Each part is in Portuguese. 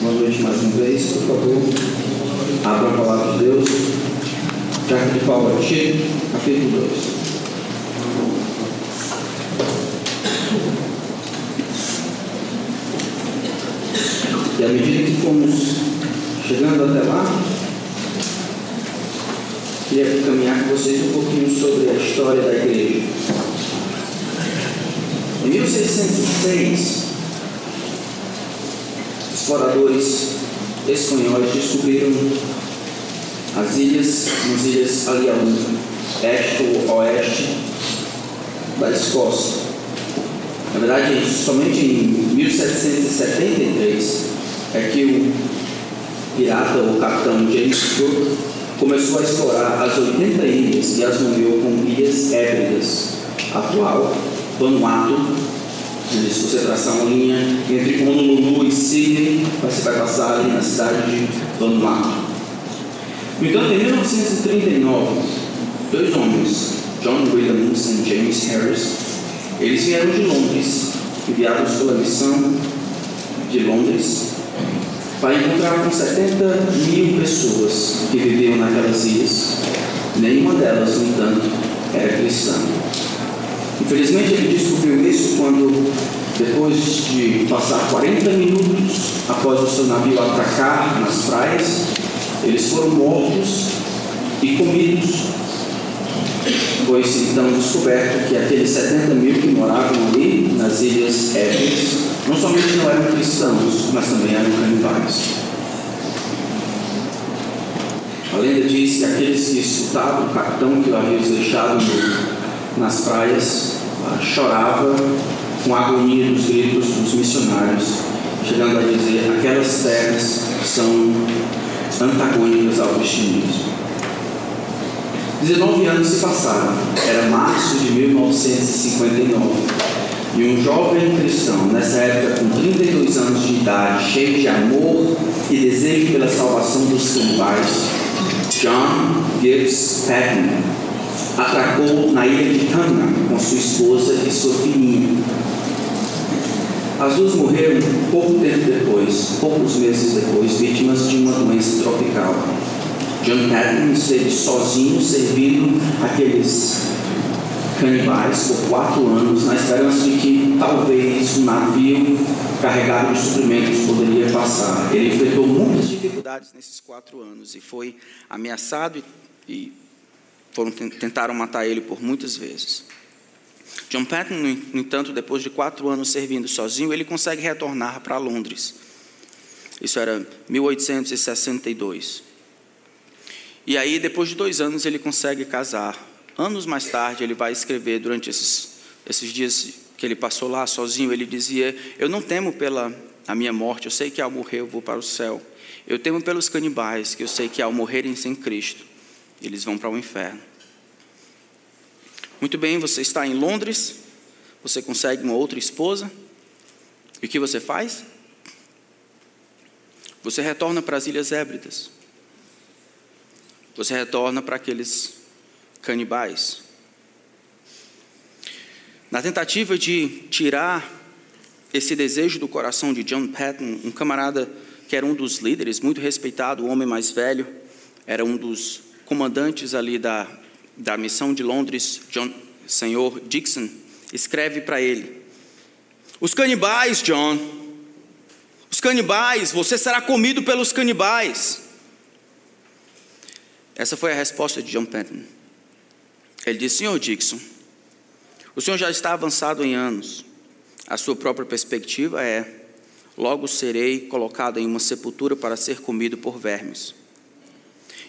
Boa noite mais uma vez, por favor. Abra a palavra de Deus. Carta de Paulo a capítulo 2. E à medida que fomos chegando até lá, queria caminhar com vocês um pouquinho sobre a história da igreja. Em 1606, exploradores espanhóis descobriram as ilhas, as ilhas ali ao este ou oeste da Escócia. Na verdade, somente em 1773 é que o pirata, o capitão James Cook, começou a explorar as 80 ilhas e as nomeou como Ilhas Hébridas, atual Vanuatu se você traçar uma linha entre Honolulu e Sydney, você vai passar ali na cidade de Vanuatu. No entanto, em 1939, dois homens, John Williams e James Harris, eles vieram de Londres, enviados pela missão de Londres, para encontrar com 70 mil pessoas que viviam naquelas ilhas. Nenhuma delas, no entanto, era cristã. Infelizmente ele descobriu isso quando, depois de passar 40 minutos após o seu navio atracar nas praias, eles foram mortos e comidos. Foi então descoberto que aqueles 70 mil que moravam ali nas ilhas Ébrias não somente não eram cristãos, mas também eram canibais. A lenda diz que aqueles que escutavam o capitão que havia deixado no, nas praias chorava com a agonia dos gritos dos missionários, chegando a dizer: aquelas terras são antagônicas ao cristianismo. 19 anos se passaram, era março de 1959, e um jovem cristão, nessa época com 32 anos de idade, cheio de amor e desejo pela salvação dos canibais, John Gibbs Patton, atracou na ilha de Cana com sua esposa e sua filhinha. As duas morreram pouco tempo depois, poucos meses depois, vítimas de uma doença tropical. John Patton esteve sozinho servindo aqueles canibais por quatro anos, na esperança de que talvez um navio carregado de suprimentos poderia passar. Ele enfrentou muitas dificuldades nesses quatro anos e foi ameaçado e, e foram, tentaram matar ele por muitas vezes. John Patton, no entanto, depois de quatro anos servindo sozinho, ele consegue retornar para Londres. Isso era 1862. E aí, depois de dois anos, ele consegue casar. Anos mais tarde, ele vai escrever, durante esses, esses dias que ele passou lá sozinho, ele dizia: Eu não temo pela a minha morte, eu sei que ao morrer eu vou para o céu. Eu temo pelos canibais, que eu sei que ao morrerem sem Cristo, eles vão para o inferno. Muito bem, você está em Londres, você consegue uma outra esposa, e o que você faz? Você retorna para as Ilhas Hébridas. Você retorna para aqueles canibais. Na tentativa de tirar esse desejo do coração de John Patton, um camarada que era um dos líderes, muito respeitado, o homem mais velho, era um dos comandantes ali da, da missão de Londres, John, senhor Dixon, escreve para ele: Os canibais, John, os canibais, você será comido pelos canibais. Essa foi a resposta de John Patton. Ele disse: Senhor Dixon, o senhor já está avançado em anos. A sua própria perspectiva é: logo serei colocado em uma sepultura para ser comido por vermes.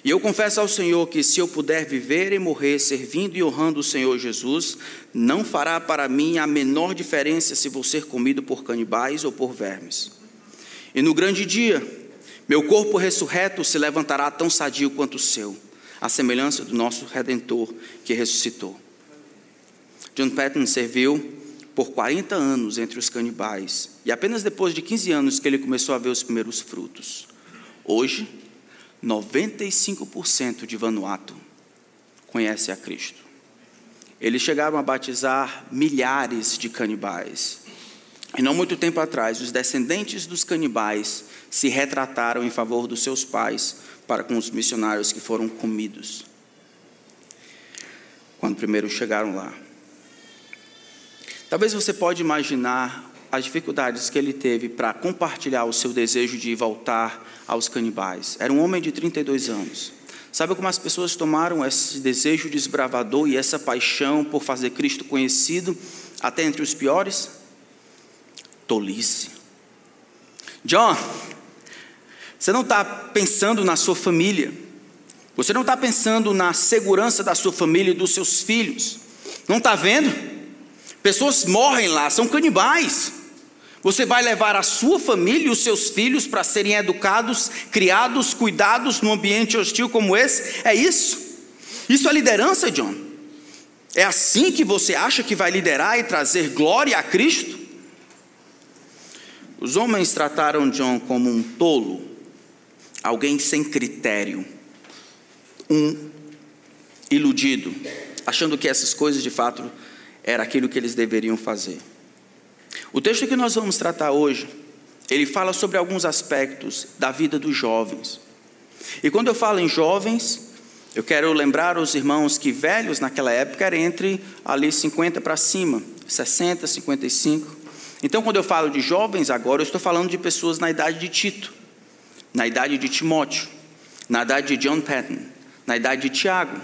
E eu confesso ao Senhor que se eu puder viver e morrer servindo e honrando o Senhor Jesus, não fará para mim a menor diferença se vou ser comido por canibais ou por vermes. E no grande dia, meu corpo ressurreto se levantará tão sadio quanto o seu, à semelhança do nosso Redentor que ressuscitou. John Patton serviu por 40 anos entre os canibais, e apenas depois de 15 anos que ele começou a ver os primeiros frutos. Hoje, 95% de Vanuatu conhece a Cristo. Eles chegaram a batizar milhares de canibais. E não muito tempo atrás, os descendentes dos canibais se retrataram em favor dos seus pais para com os missionários que foram comidos. Quando primeiro chegaram lá. Talvez você pode imaginar as dificuldades que ele teve para compartilhar o seu desejo de voltar aos canibais. Era um homem de 32 anos. Sabe como as pessoas tomaram esse desejo desbravador e essa paixão por fazer Cristo conhecido até entre os piores? Tolice. John, você não está pensando na sua família. Você não está pensando na segurança da sua família e dos seus filhos. Não está vendo? Pessoas morrem lá, são canibais. Você vai levar a sua família e os seus filhos para serem educados, criados, cuidados num ambiente hostil como esse? É isso? Isso é liderança, John? É assim que você acha que vai liderar e trazer glória a Cristo? Os homens trataram John como um tolo, alguém sem critério, um iludido, achando que essas coisas de fato era aquilo que eles deveriam fazer. O texto que nós vamos tratar hoje, ele fala sobre alguns aspectos da vida dos jovens. E quando eu falo em jovens, eu quero lembrar os irmãos que velhos naquela época eram entre ali 50 para cima, 60, 55. Então, quando eu falo de jovens agora, eu estou falando de pessoas na idade de Tito, na idade de Timóteo, na idade de John Patton, na idade de Tiago,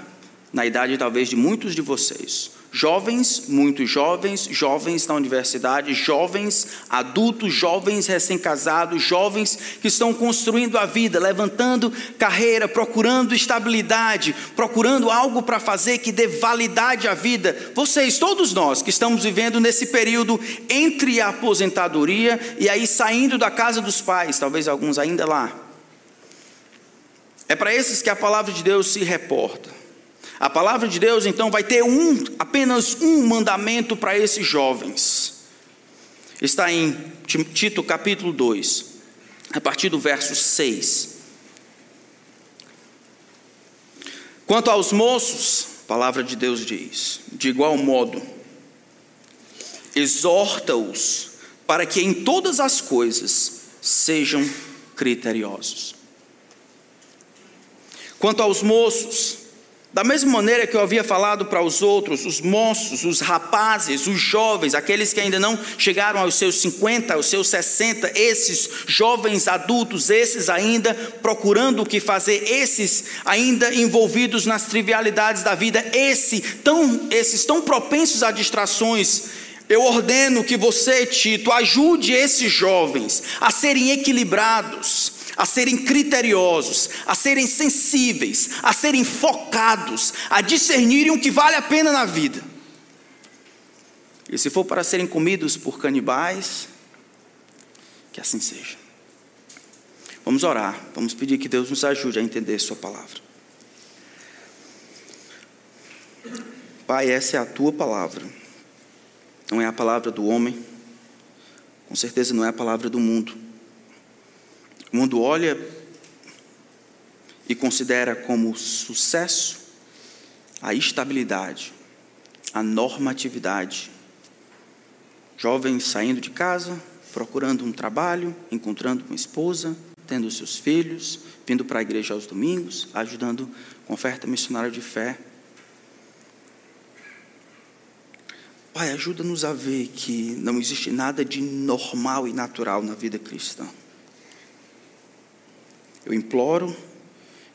na idade talvez de muitos de vocês. Jovens, muito jovens, jovens na universidade, jovens adultos, jovens recém-casados, jovens que estão construindo a vida, levantando carreira, procurando estabilidade, procurando algo para fazer que dê validade à vida. Vocês, todos nós que estamos vivendo nesse período entre a aposentadoria e aí saindo da casa dos pais, talvez alguns ainda lá. É para esses que a palavra de Deus se reporta. A palavra de Deus então vai ter um, apenas um mandamento para esses jovens. Está em Tito capítulo 2, a partir do verso 6. Quanto aos moços, a palavra de Deus diz: de igual modo, exorta-os para que em todas as coisas sejam criteriosos. Quanto aos moços, da mesma maneira que eu havia falado para os outros, os moços, os rapazes, os jovens, aqueles que ainda não chegaram aos seus 50, aos seus 60, esses jovens adultos, esses ainda procurando o que fazer, esses ainda envolvidos nas trivialidades da vida, esse, tão, esses tão propensos a distrações, eu ordeno que você, Tito, ajude esses jovens a serem equilibrados, a serem criteriosos, a serem sensíveis, a serem focados, a discernirem o que vale a pena na vida. E se for para serem comidos por canibais, que assim seja. Vamos orar, vamos pedir que Deus nos ajude a entender Sua palavra. Pai, essa é a tua palavra, não é a palavra do homem, com certeza não é a palavra do mundo. O mundo olha e considera como sucesso a estabilidade, a normatividade. Jovens saindo de casa, procurando um trabalho, encontrando uma esposa, tendo seus filhos, vindo para a igreja aos domingos, ajudando com oferta missionária de fé. Pai, ajuda-nos a ver que não existe nada de normal e natural na vida cristã. Eu imploro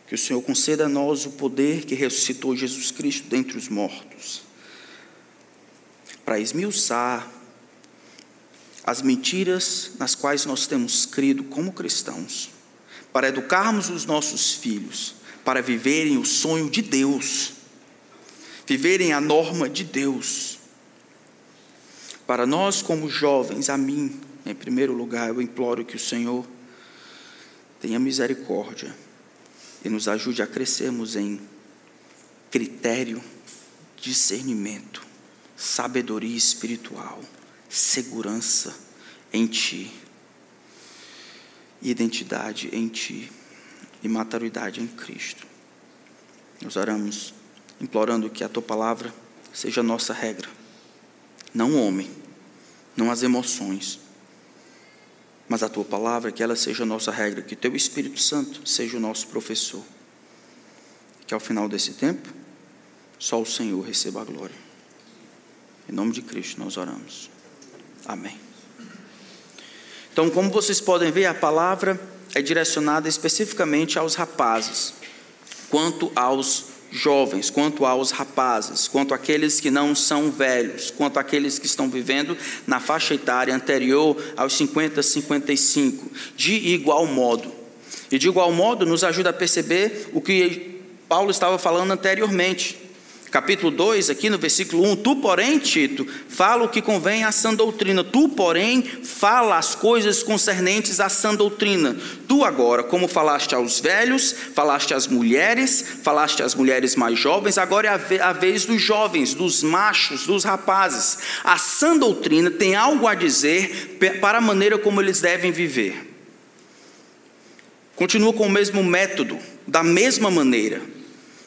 que o Senhor conceda a nós o poder que ressuscitou Jesus Cristo dentre os mortos, para esmiuçar as mentiras nas quais nós temos crido como cristãos, para educarmos os nossos filhos, para viverem o sonho de Deus, viverem a norma de Deus. Para nós, como jovens, a mim, em primeiro lugar, eu imploro que o Senhor tenha misericórdia e nos ajude a crescermos em critério, discernimento, sabedoria espiritual, segurança em Ti, identidade em Ti e maturidade em Cristo. Nós oramos implorando que a Tua palavra seja a nossa regra, não homem, não as emoções, mas a tua palavra, que ela seja a nossa regra, que teu Espírito Santo seja o nosso professor. Que ao final desse tempo, só o Senhor receba a glória. Em nome de Cristo nós oramos. Amém. Então, como vocês podem ver, a palavra é direcionada especificamente aos rapazes, quanto aos jovens, quanto aos rapazes, quanto àqueles que não são velhos, quanto àqueles que estão vivendo na faixa etária anterior aos 50, 55, de igual modo. E de igual modo nos ajuda a perceber o que Paulo estava falando anteriormente capítulo 2, aqui no versículo 1, tu, porém, Tito, fala o que convém à sã doutrina, tu, porém, fala as coisas concernentes à sã doutrina. Tu agora, como falaste aos velhos, falaste às mulheres, falaste às mulheres mais jovens, agora é a vez dos jovens, dos machos, dos rapazes. A sã doutrina tem algo a dizer para a maneira como eles devem viver. Continua com o mesmo método, da mesma maneira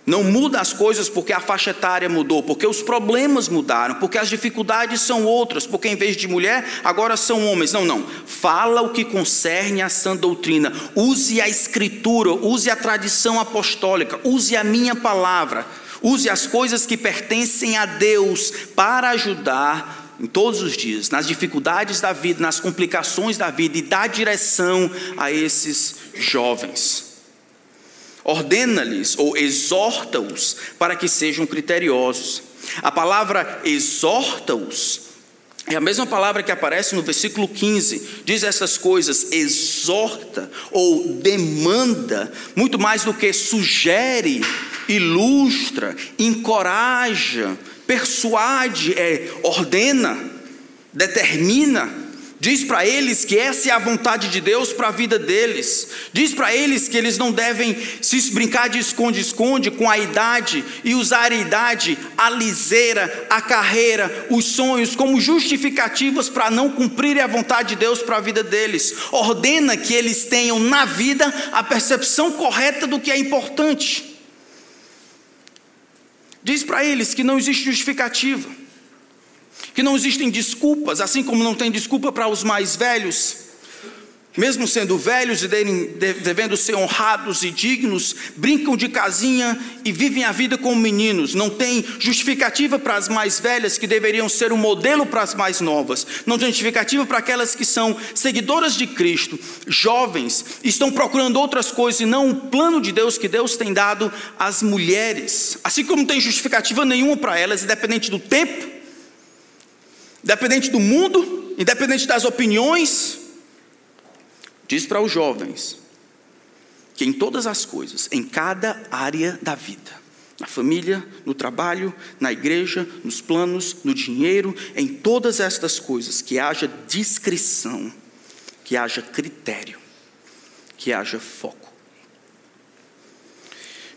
não muda as coisas porque a faixa etária mudou, porque os problemas mudaram, porque as dificuldades são outras, porque em vez de mulher, agora são homens. Não, não. Fala o que concerne a sã doutrina. Use a escritura, use a tradição apostólica, use a minha palavra, use as coisas que pertencem a Deus para ajudar em todos os dias, nas dificuldades da vida, nas complicações da vida e dar direção a esses jovens ordena-lhes ou exorta-os para que sejam criteriosos. A palavra exorta-os é a mesma palavra que aparece no versículo 15, diz essas coisas, exorta ou demanda, muito mais do que sugere, ilustra, encoraja, persuade, é, ordena, determina. Diz para eles que essa é a vontade de Deus para a vida deles. Diz para eles que eles não devem se brincar de esconde-esconde com a idade e usar a idade, a liseira, a carreira, os sonhos como justificativas para não cumprirem a vontade de Deus para a vida deles. Ordena que eles tenham na vida a percepção correta do que é importante. Diz para eles que não existe justificativa que não existem desculpas, assim como não tem desculpa para os mais velhos, mesmo sendo velhos e devendo ser honrados e dignos, brincam de casinha e vivem a vida como meninos. Não tem justificativa para as mais velhas, que deveriam ser um modelo para as mais novas. Não tem justificativa para aquelas que são seguidoras de Cristo, jovens, estão procurando outras coisas e não o plano de Deus que Deus tem dado às mulheres. Assim como não tem justificativa nenhuma para elas, independente do tempo independente do mundo, independente das opiniões, diz para os jovens que em todas as coisas, em cada área da vida, na família, no trabalho, na igreja, nos planos, no dinheiro, em todas estas coisas, que haja discrição, que haja critério, que haja foco.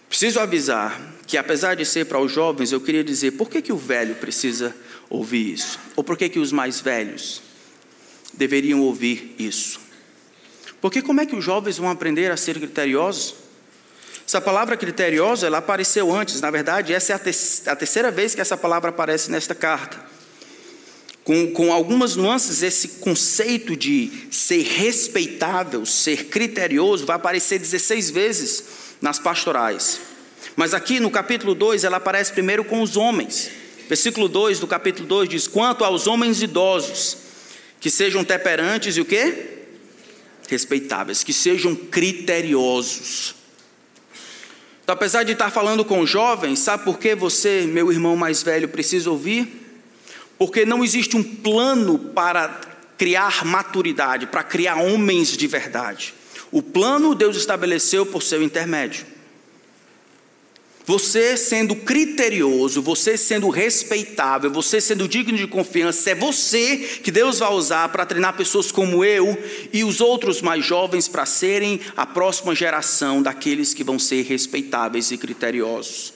Preciso avisar que, apesar de ser para os jovens, eu queria dizer por que, que o velho precisa ouvir isso? Ou por que, que os mais velhos deveriam ouvir isso? Porque como é que os jovens vão aprender a ser criteriosos? Essa palavra criteriosa, ela apareceu antes, na verdade, essa é a, te a terceira vez que essa palavra aparece nesta carta. Com, com algumas nuances, esse conceito de ser respeitável, ser criterioso, vai aparecer 16 vezes nas pastorais. Mas aqui no capítulo 2, ela aparece primeiro com os homens. Versículo 2 do capítulo 2 diz: Quanto aos homens idosos, que sejam temperantes e o quê? Respeitáveis, que sejam criteriosos. Então, apesar de estar falando com jovens, sabe por que você, meu irmão mais velho, precisa ouvir? Porque não existe um plano para criar maturidade, para criar homens de verdade. O plano Deus estabeleceu por seu intermédio. Você sendo criterioso, você sendo respeitável, você sendo digno de confiança, é você que Deus vai usar para treinar pessoas como eu e os outros mais jovens para serem a próxima geração daqueles que vão ser respeitáveis e criteriosos.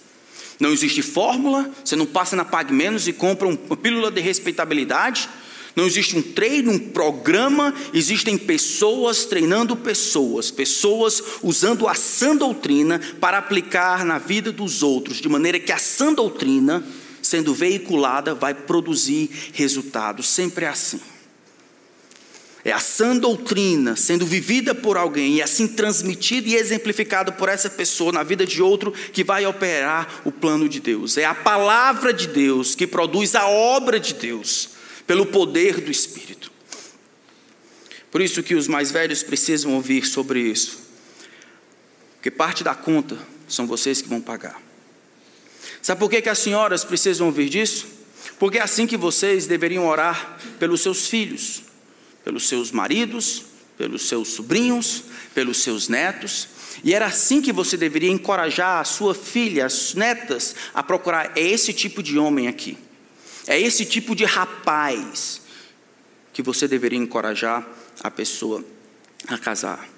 Não existe fórmula, você não passa na Pag Menos e compra uma pílula de respeitabilidade. Não existe um treino, um programa, existem pessoas treinando pessoas, pessoas usando a sã doutrina para aplicar na vida dos outros, de maneira que a sã doutrina, sendo veiculada, vai produzir resultados. Sempre é assim. É a sã doutrina sendo vivida por alguém e assim transmitida e exemplificada por essa pessoa na vida de outro que vai operar o plano de Deus. É a palavra de Deus que produz a obra de Deus pelo poder do Espírito. Por isso que os mais velhos precisam ouvir sobre isso. Porque parte da conta são vocês que vão pagar. Sabe por que, que as senhoras precisam ouvir disso? Porque é assim que vocês deveriam orar pelos seus filhos pelos seus maridos, pelos seus sobrinhos, pelos seus netos. E era assim que você deveria encorajar a sua filha, as netas, a procurar. Esse tipo de homem aqui. É esse tipo de rapaz que você deveria encorajar a pessoa a casar.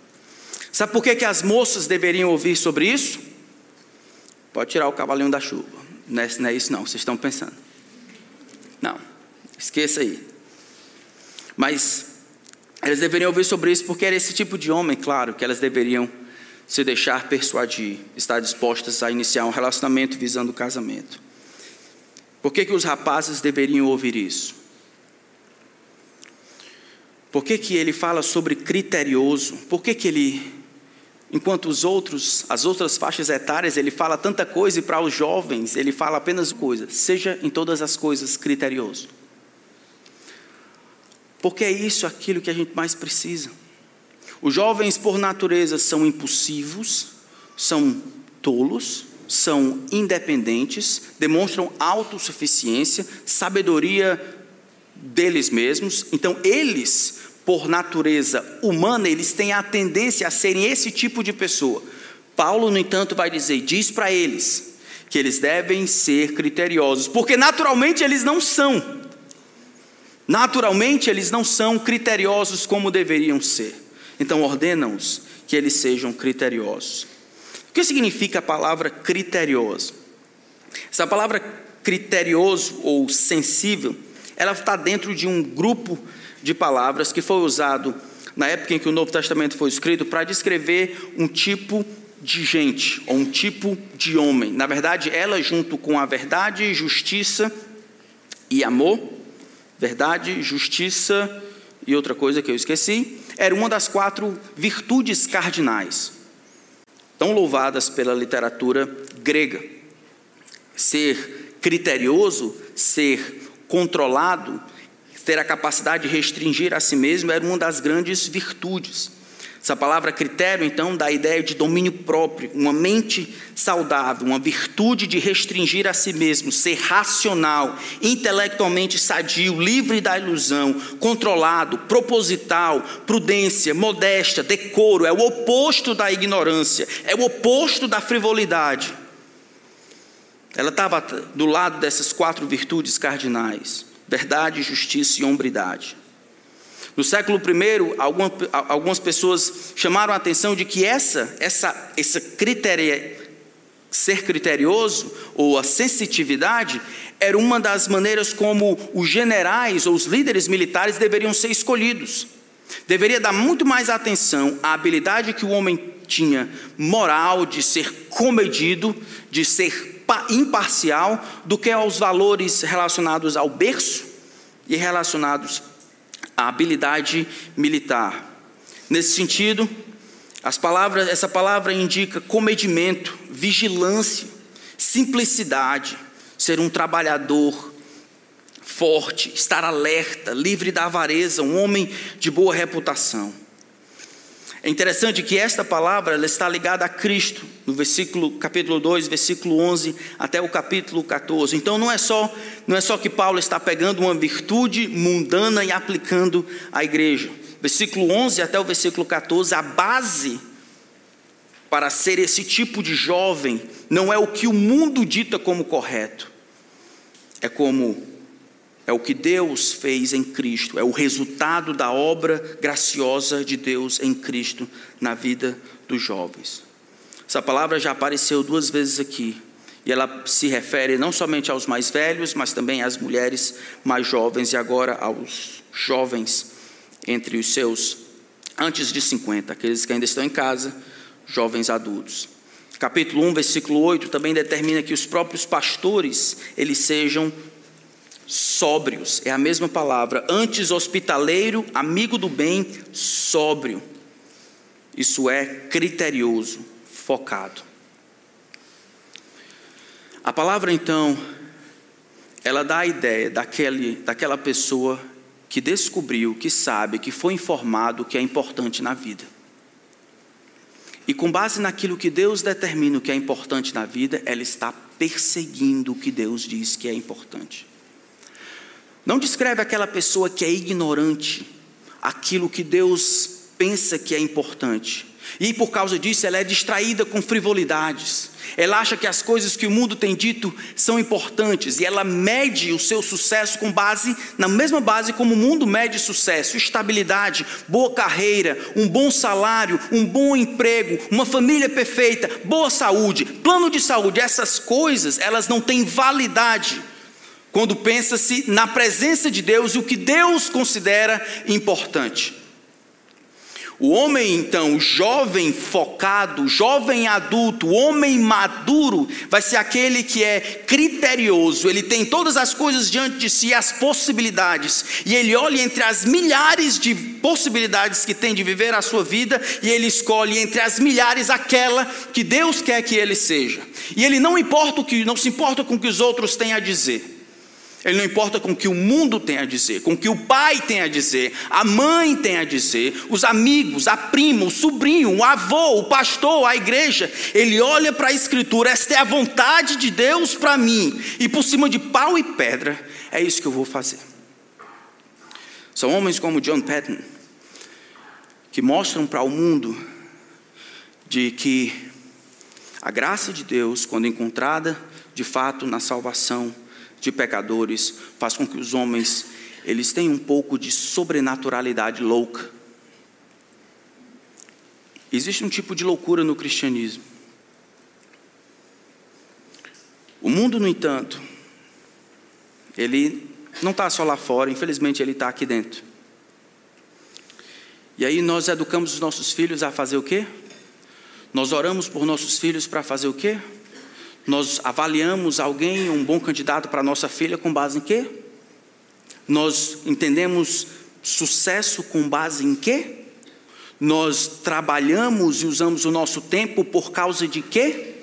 Sabe por que, que as moças deveriam ouvir sobre isso? Pode tirar o cavalinho da chuva. Não é, não é isso, não. Vocês estão pensando. Não. Esqueça aí. Mas elas deveriam ouvir sobre isso porque era esse tipo de homem, claro, que elas deveriam se deixar persuadir, estar dispostas a iniciar um relacionamento visando o casamento. Por que, que os rapazes deveriam ouvir isso? Por que, que ele fala sobre criterioso? Por que, que ele, enquanto os outros, as outras faixas etárias, ele fala tanta coisa e para os jovens ele fala apenas coisa, seja em todas as coisas criterioso. Porque é isso aquilo que a gente mais precisa. Os jovens, por natureza, são impulsivos, são tolos, são independentes, demonstram autossuficiência, sabedoria deles mesmos. Então, eles, por natureza humana, eles têm a tendência a serem esse tipo de pessoa. Paulo, no entanto, vai dizer: diz para eles que eles devem ser criteriosos, porque naturalmente eles não são. Naturalmente, eles não são criteriosos como deveriam ser. Então, ordenam-os que eles sejam criteriosos. O que significa a palavra criterioso? Essa palavra criterioso ou sensível, ela está dentro de um grupo de palavras que foi usado na época em que o Novo Testamento foi escrito para descrever um tipo de gente, ou um tipo de homem. Na verdade, ela, junto com a verdade, justiça e amor, verdade, justiça e outra coisa que eu esqueci, era uma das quatro virtudes cardinais, tão louvadas pela literatura grega. Ser criterioso, ser controlado, ter a capacidade de restringir a si mesmo era uma das grandes virtudes. Essa palavra critério, então, dá a ideia de domínio próprio, uma mente saudável, uma virtude de restringir a si mesmo, ser racional, intelectualmente sadio, livre da ilusão, controlado, proposital, prudência, modéstia, decoro, é o oposto da ignorância, é o oposto da frivolidade. Ela estava do lado dessas quatro virtudes cardinais: verdade, justiça e hombridade. No século I, algumas pessoas chamaram a atenção de que essa, essa, essa criteria, ser criterioso ou a sensitividade era uma das maneiras como os generais ou os líderes militares deveriam ser escolhidos. Deveria dar muito mais atenção à habilidade que o homem tinha moral de ser comedido, de ser imparcial, do que aos valores relacionados ao berço e relacionados a habilidade militar. Nesse sentido, as palavras, essa palavra indica comedimento, vigilância, simplicidade, ser um trabalhador forte, estar alerta, livre da avareza, um homem de boa reputação. É interessante que esta palavra ela está ligada a Cristo, no versículo capítulo 2, versículo 11 até o capítulo 14. Então não é só não é só que Paulo está pegando uma virtude mundana e aplicando à igreja. Versículo 11 até o versículo 14, a base para ser esse tipo de jovem não é o que o mundo dita como correto. É como é o que Deus fez em Cristo, é o resultado da obra graciosa de Deus em Cristo na vida dos jovens. Essa palavra já apareceu duas vezes aqui, e ela se refere não somente aos mais velhos, mas também às mulheres mais jovens e agora aos jovens entre os seus antes de 50, aqueles que ainda estão em casa, jovens adultos. Capítulo 1, versículo 8 também determina que os próprios pastores eles sejam sóbrios, é a mesma palavra, antes hospitaleiro, amigo do bem, sóbrio. Isso é criterioso, focado. A palavra então, ela dá a ideia daquele, daquela pessoa que descobriu, que sabe, que foi informado que é importante na vida. E com base naquilo que Deus determina que é importante na vida, ela está perseguindo o que Deus diz que é importante. Não descreve aquela pessoa que é ignorante, aquilo que Deus pensa que é importante. E por causa disso, ela é distraída com frivolidades. Ela acha que as coisas que o mundo tem dito são importantes e ela mede o seu sucesso com base na mesma base como o mundo mede sucesso: estabilidade, boa carreira, um bom salário, um bom emprego, uma família perfeita, boa saúde, plano de saúde. Essas coisas, elas não têm validade quando pensa-se na presença de Deus e o que Deus considera importante. O homem, então, jovem focado, jovem adulto, homem maduro, vai ser aquele que é criterioso, ele tem todas as coisas diante de si, as possibilidades, e ele olha entre as milhares de possibilidades que tem de viver a sua vida, e ele escolhe entre as milhares aquela que Deus quer que ele seja. E ele não importa o que, não se importa com o que os outros têm a dizer. Ele não importa com o que o mundo tem a dizer, com o que o pai tem a dizer, a mãe tem a dizer, os amigos, a prima, o sobrinho, o avô, o pastor, a igreja. Ele olha para a Escritura, esta é a vontade de Deus para mim, e por cima de pau e pedra, é isso que eu vou fazer. São homens como John Patton, que mostram para o mundo de que a graça de Deus, quando encontrada de fato na salvação, de pecadores faz com que os homens eles tenham um pouco de sobrenaturalidade louca. Existe um tipo de loucura no cristianismo. O mundo, no entanto, ele não está só lá fora, infelizmente ele está aqui dentro. E aí nós educamos os nossos filhos a fazer o quê? Nós oramos por nossos filhos para fazer o quê? Nós avaliamos alguém, um bom candidato para nossa filha, com base em quê? Nós entendemos sucesso com base em quê? Nós trabalhamos e usamos o nosso tempo por causa de quê?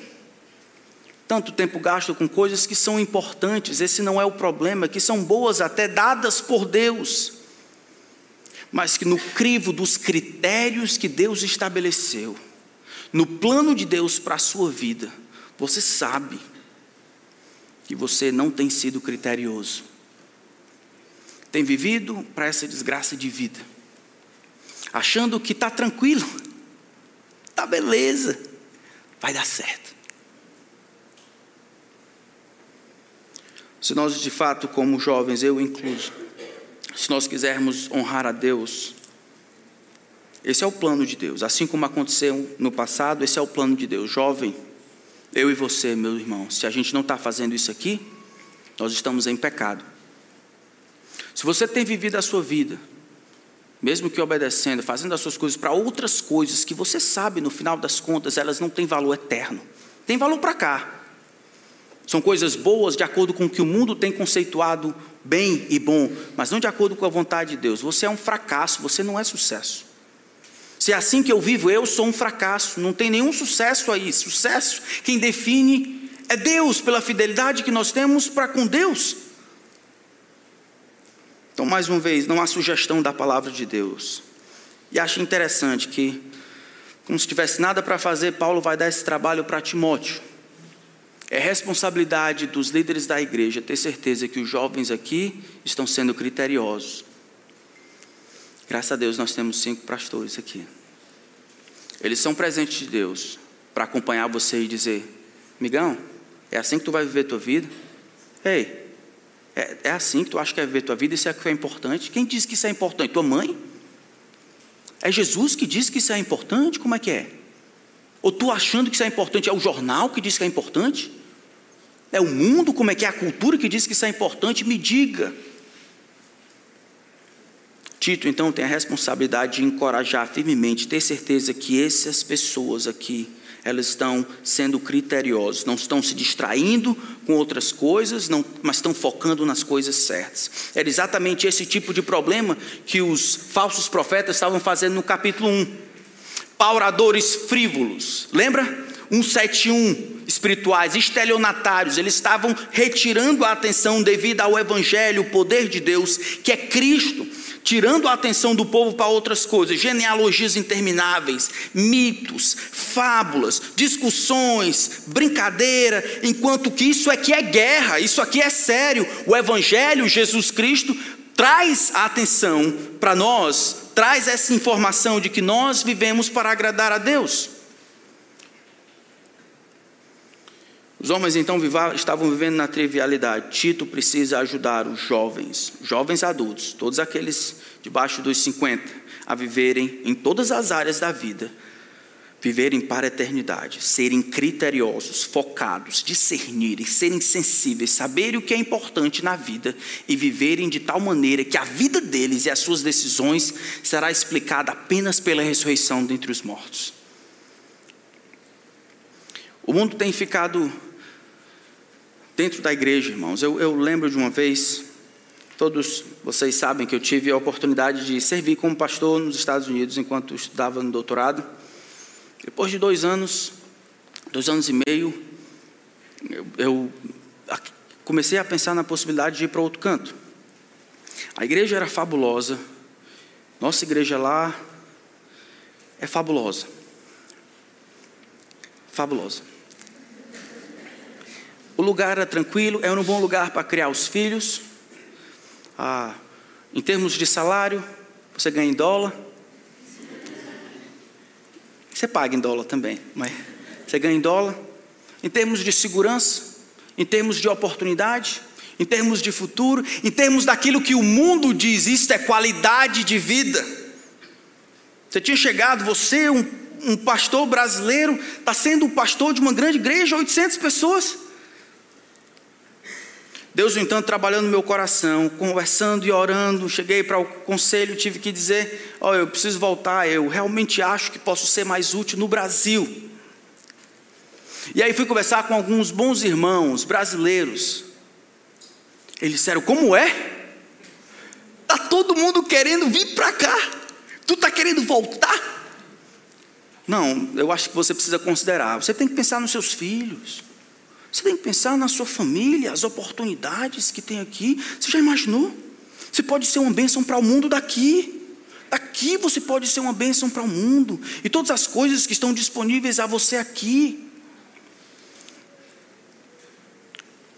Tanto tempo gasto com coisas que são importantes, esse não é o problema, que são boas até dadas por Deus, mas que no crivo dos critérios que Deus estabeleceu, no plano de Deus para a sua vida, você sabe que você não tem sido criterioso. Tem vivido para essa desgraça de vida, achando que está tranquilo, está beleza, vai dar certo. Se nós de fato, como jovens, eu incluso, se nós quisermos honrar a Deus, esse é o plano de Deus. Assim como aconteceu no passado, esse é o plano de Deus. Jovem, eu e você, meu irmão, se a gente não está fazendo isso aqui, nós estamos em pecado. Se você tem vivido a sua vida, mesmo que obedecendo, fazendo as suas coisas para outras coisas que você sabe, no final das contas, elas não têm valor eterno, tem valor para cá. São coisas boas de acordo com o que o mundo tem conceituado bem e bom, mas não de acordo com a vontade de Deus. Você é um fracasso, você não é sucesso. Se é assim que eu vivo, eu sou um fracasso, não tem nenhum sucesso aí. Sucesso, quem define é Deus, pela fidelidade que nós temos para com Deus. Então, mais uma vez, não há sugestão da palavra de Deus. E acho interessante que, como se tivesse nada para fazer, Paulo vai dar esse trabalho para Timóteo. É responsabilidade dos líderes da igreja ter certeza que os jovens aqui estão sendo criteriosos. Graças a Deus nós temos cinco pastores aqui. Eles são presentes de Deus para acompanhar você e dizer: Migão, é assim que tu vai viver tua vida? Ei, é, é assim que tu acha que vai viver tua vida? Isso é o que é importante? Quem diz que isso é importante? Tua mãe? É Jesus que diz que isso é importante? Como é que é? Ou tu achando que isso é importante? É o jornal que diz que é importante? É o mundo? Como é que é a cultura que diz que isso é importante? Me diga. Tito, então, tem a responsabilidade de encorajar firmemente, ter certeza que essas pessoas aqui, elas estão sendo criteriosas, não estão se distraindo com outras coisas, não, mas estão focando nas coisas certas. Era exatamente esse tipo de problema que os falsos profetas estavam fazendo no capítulo 1. Pauradores frívolos, lembra? 171 espirituais, estelionatários, eles estavam retirando a atenção devido ao evangelho, o poder de Deus, que é Cristo tirando a atenção do povo para outras coisas, genealogias intermináveis, mitos, fábulas, discussões, brincadeira, enquanto que isso aqui é guerra, isso aqui é sério. O Evangelho, Jesus Cristo, traz a atenção para nós, traz essa informação de que nós vivemos para agradar a Deus. Os homens então estavam vivendo na trivialidade. Tito precisa ajudar os jovens, jovens adultos, todos aqueles debaixo dos 50, a viverem em todas as áreas da vida, viverem para a eternidade, serem criteriosos, focados, discernirem, serem sensíveis, saberem o que é importante na vida e viverem de tal maneira que a vida deles e as suas decisões será explicada apenas pela ressurreição dentre os mortos. O mundo tem ficado dentro da igreja, irmãos. Eu, eu lembro de uma vez, todos vocês sabem que eu tive a oportunidade de servir como pastor nos Estados Unidos enquanto estudava no doutorado. Depois de dois anos, dois anos e meio, eu, eu comecei a pensar na possibilidade de ir para outro canto. A igreja era fabulosa, nossa igreja lá é fabulosa. Fabulosa. O lugar era tranquilo, era um bom lugar para criar os filhos. Ah, em termos de salário, você ganha em dólar. Você paga em dólar também, mas você ganha em dólar. Em termos de segurança, em termos de oportunidade, em termos de futuro, em termos daquilo que o mundo diz, isto é qualidade de vida. Você tinha chegado, você, um, um pastor brasileiro, está sendo o pastor de uma grande igreja, 800 pessoas. Deus, no entanto, trabalhando no meu coração, conversando e orando, cheguei para o conselho, tive que dizer: Ó, oh, eu preciso voltar, eu realmente acho que posso ser mais útil no Brasil. E aí fui conversar com alguns bons irmãos brasileiros. Eles disseram: Como é? Está todo mundo querendo vir para cá. Tu está querendo voltar? Não, eu acho que você precisa considerar. Você tem que pensar nos seus filhos. Você tem que pensar na sua família, as oportunidades que tem aqui. Você já imaginou? Você pode ser uma bênção para o mundo daqui. Daqui você pode ser uma bênção para o mundo. E todas as coisas que estão disponíveis a você aqui.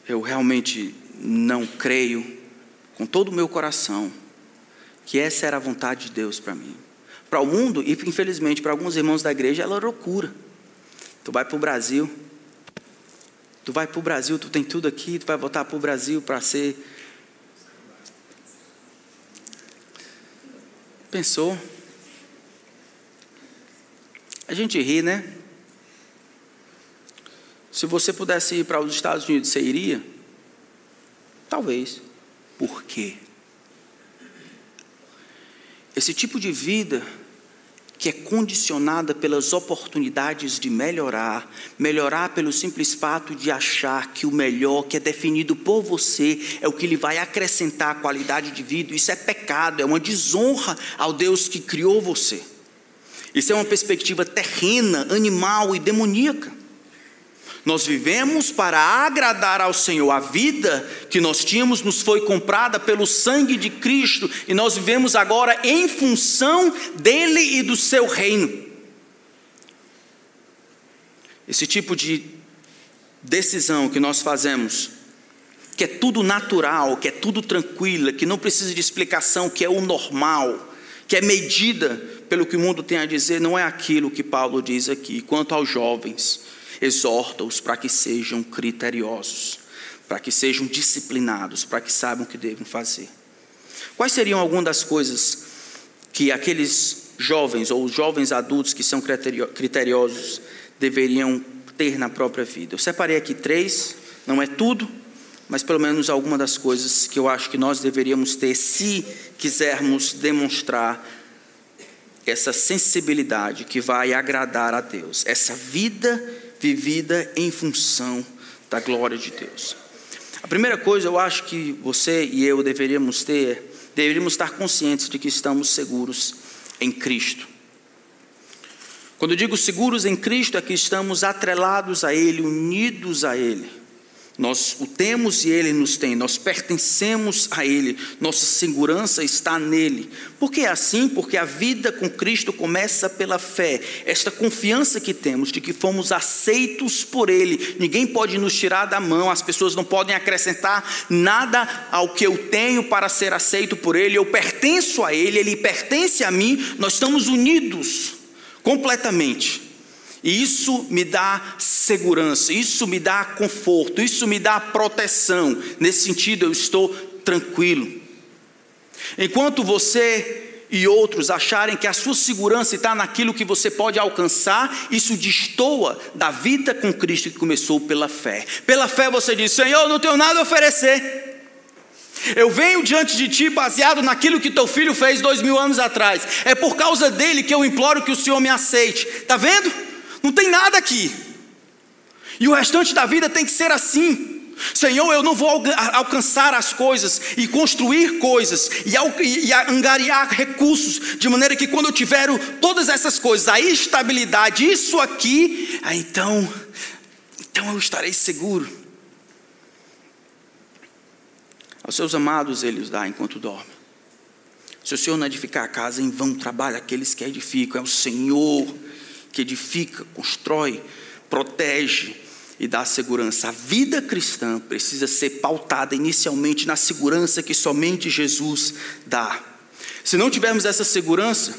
Eu realmente não creio, com todo o meu coração, que essa era a vontade de Deus para mim. Para o mundo, e infelizmente para alguns irmãos da igreja, ela é loucura. Tu vai para o Brasil, Tu vai para o Brasil, tu tem tudo aqui, tu vai voltar para o Brasil para ser. Pensou? A gente ri, né? Se você pudesse ir para os Estados Unidos, você iria? Talvez. Por quê? Esse tipo de vida que é condicionada pelas oportunidades de melhorar, melhorar pelo simples fato de achar que o melhor que é definido por você é o que lhe vai acrescentar qualidade de vida. Isso é pecado, é uma desonra ao Deus que criou você. Isso é uma perspectiva terrena, animal e demoníaca. Nós vivemos para agradar ao Senhor. A vida que nós tínhamos nos foi comprada pelo sangue de Cristo e nós vivemos agora em função dele e do seu reino. Esse tipo de decisão que nós fazemos, que é tudo natural, que é tudo tranquila, que não precisa de explicação, que é o normal, que é medida pelo que o mundo tem a dizer, não é aquilo que Paulo diz aqui. Quanto aos jovens, exorta-os para que sejam criteriosos, para que sejam disciplinados, para que saibam o que devem fazer. Quais seriam algumas das coisas que aqueles jovens ou os jovens adultos que são criteriosos deveriam ter na própria vida? Eu separei aqui três, não é tudo, mas pelo menos algumas das coisas que eu acho que nós deveríamos ter se quisermos demonstrar essa sensibilidade que vai agradar a Deus, essa vida vivida em função da glória de Deus. A primeira coisa eu acho que você e eu deveríamos ter, deveríamos estar conscientes de que estamos seguros em Cristo. Quando eu digo seguros em Cristo, é que estamos atrelados a Ele, unidos a Ele. Nós o temos e Ele nos tem, nós pertencemos a Ele, nossa segurança está nele. Por que é assim? Porque a vida com Cristo começa pela fé, esta confiança que temos de que fomos aceitos por Ele, ninguém pode nos tirar da mão, as pessoas não podem acrescentar nada ao que eu tenho para ser aceito por Ele, eu pertenço a Ele, Ele pertence a mim, nós estamos unidos completamente. E isso me dá segurança, isso me dá conforto, isso me dá proteção. Nesse sentido, eu estou tranquilo. Enquanto você e outros acharem que a sua segurança está naquilo que você pode alcançar, isso destoa da vida com Cristo que começou pela fé. Pela fé você diz: Senhor, não tenho nada a oferecer. Eu venho diante de ti baseado naquilo que teu filho fez dois mil anos atrás. É por causa dele que eu imploro que o Senhor me aceite. Está vendo? Não tem nada aqui. E o restante da vida tem que ser assim. Senhor, eu não vou alcançar as coisas e construir coisas e, angariar recursos, de maneira que quando eu tiver todas essas coisas, a estabilidade, isso aqui, então, então eu estarei seguro. Aos seus amados ele os dá enquanto dorme. Se o Senhor não edificar a casa, em vão trabalha aqueles que edificam, é o Senhor que edifica, constrói, protege e dá segurança. A vida cristã precisa ser pautada inicialmente na segurança que somente Jesus dá. Se não tivermos essa segurança,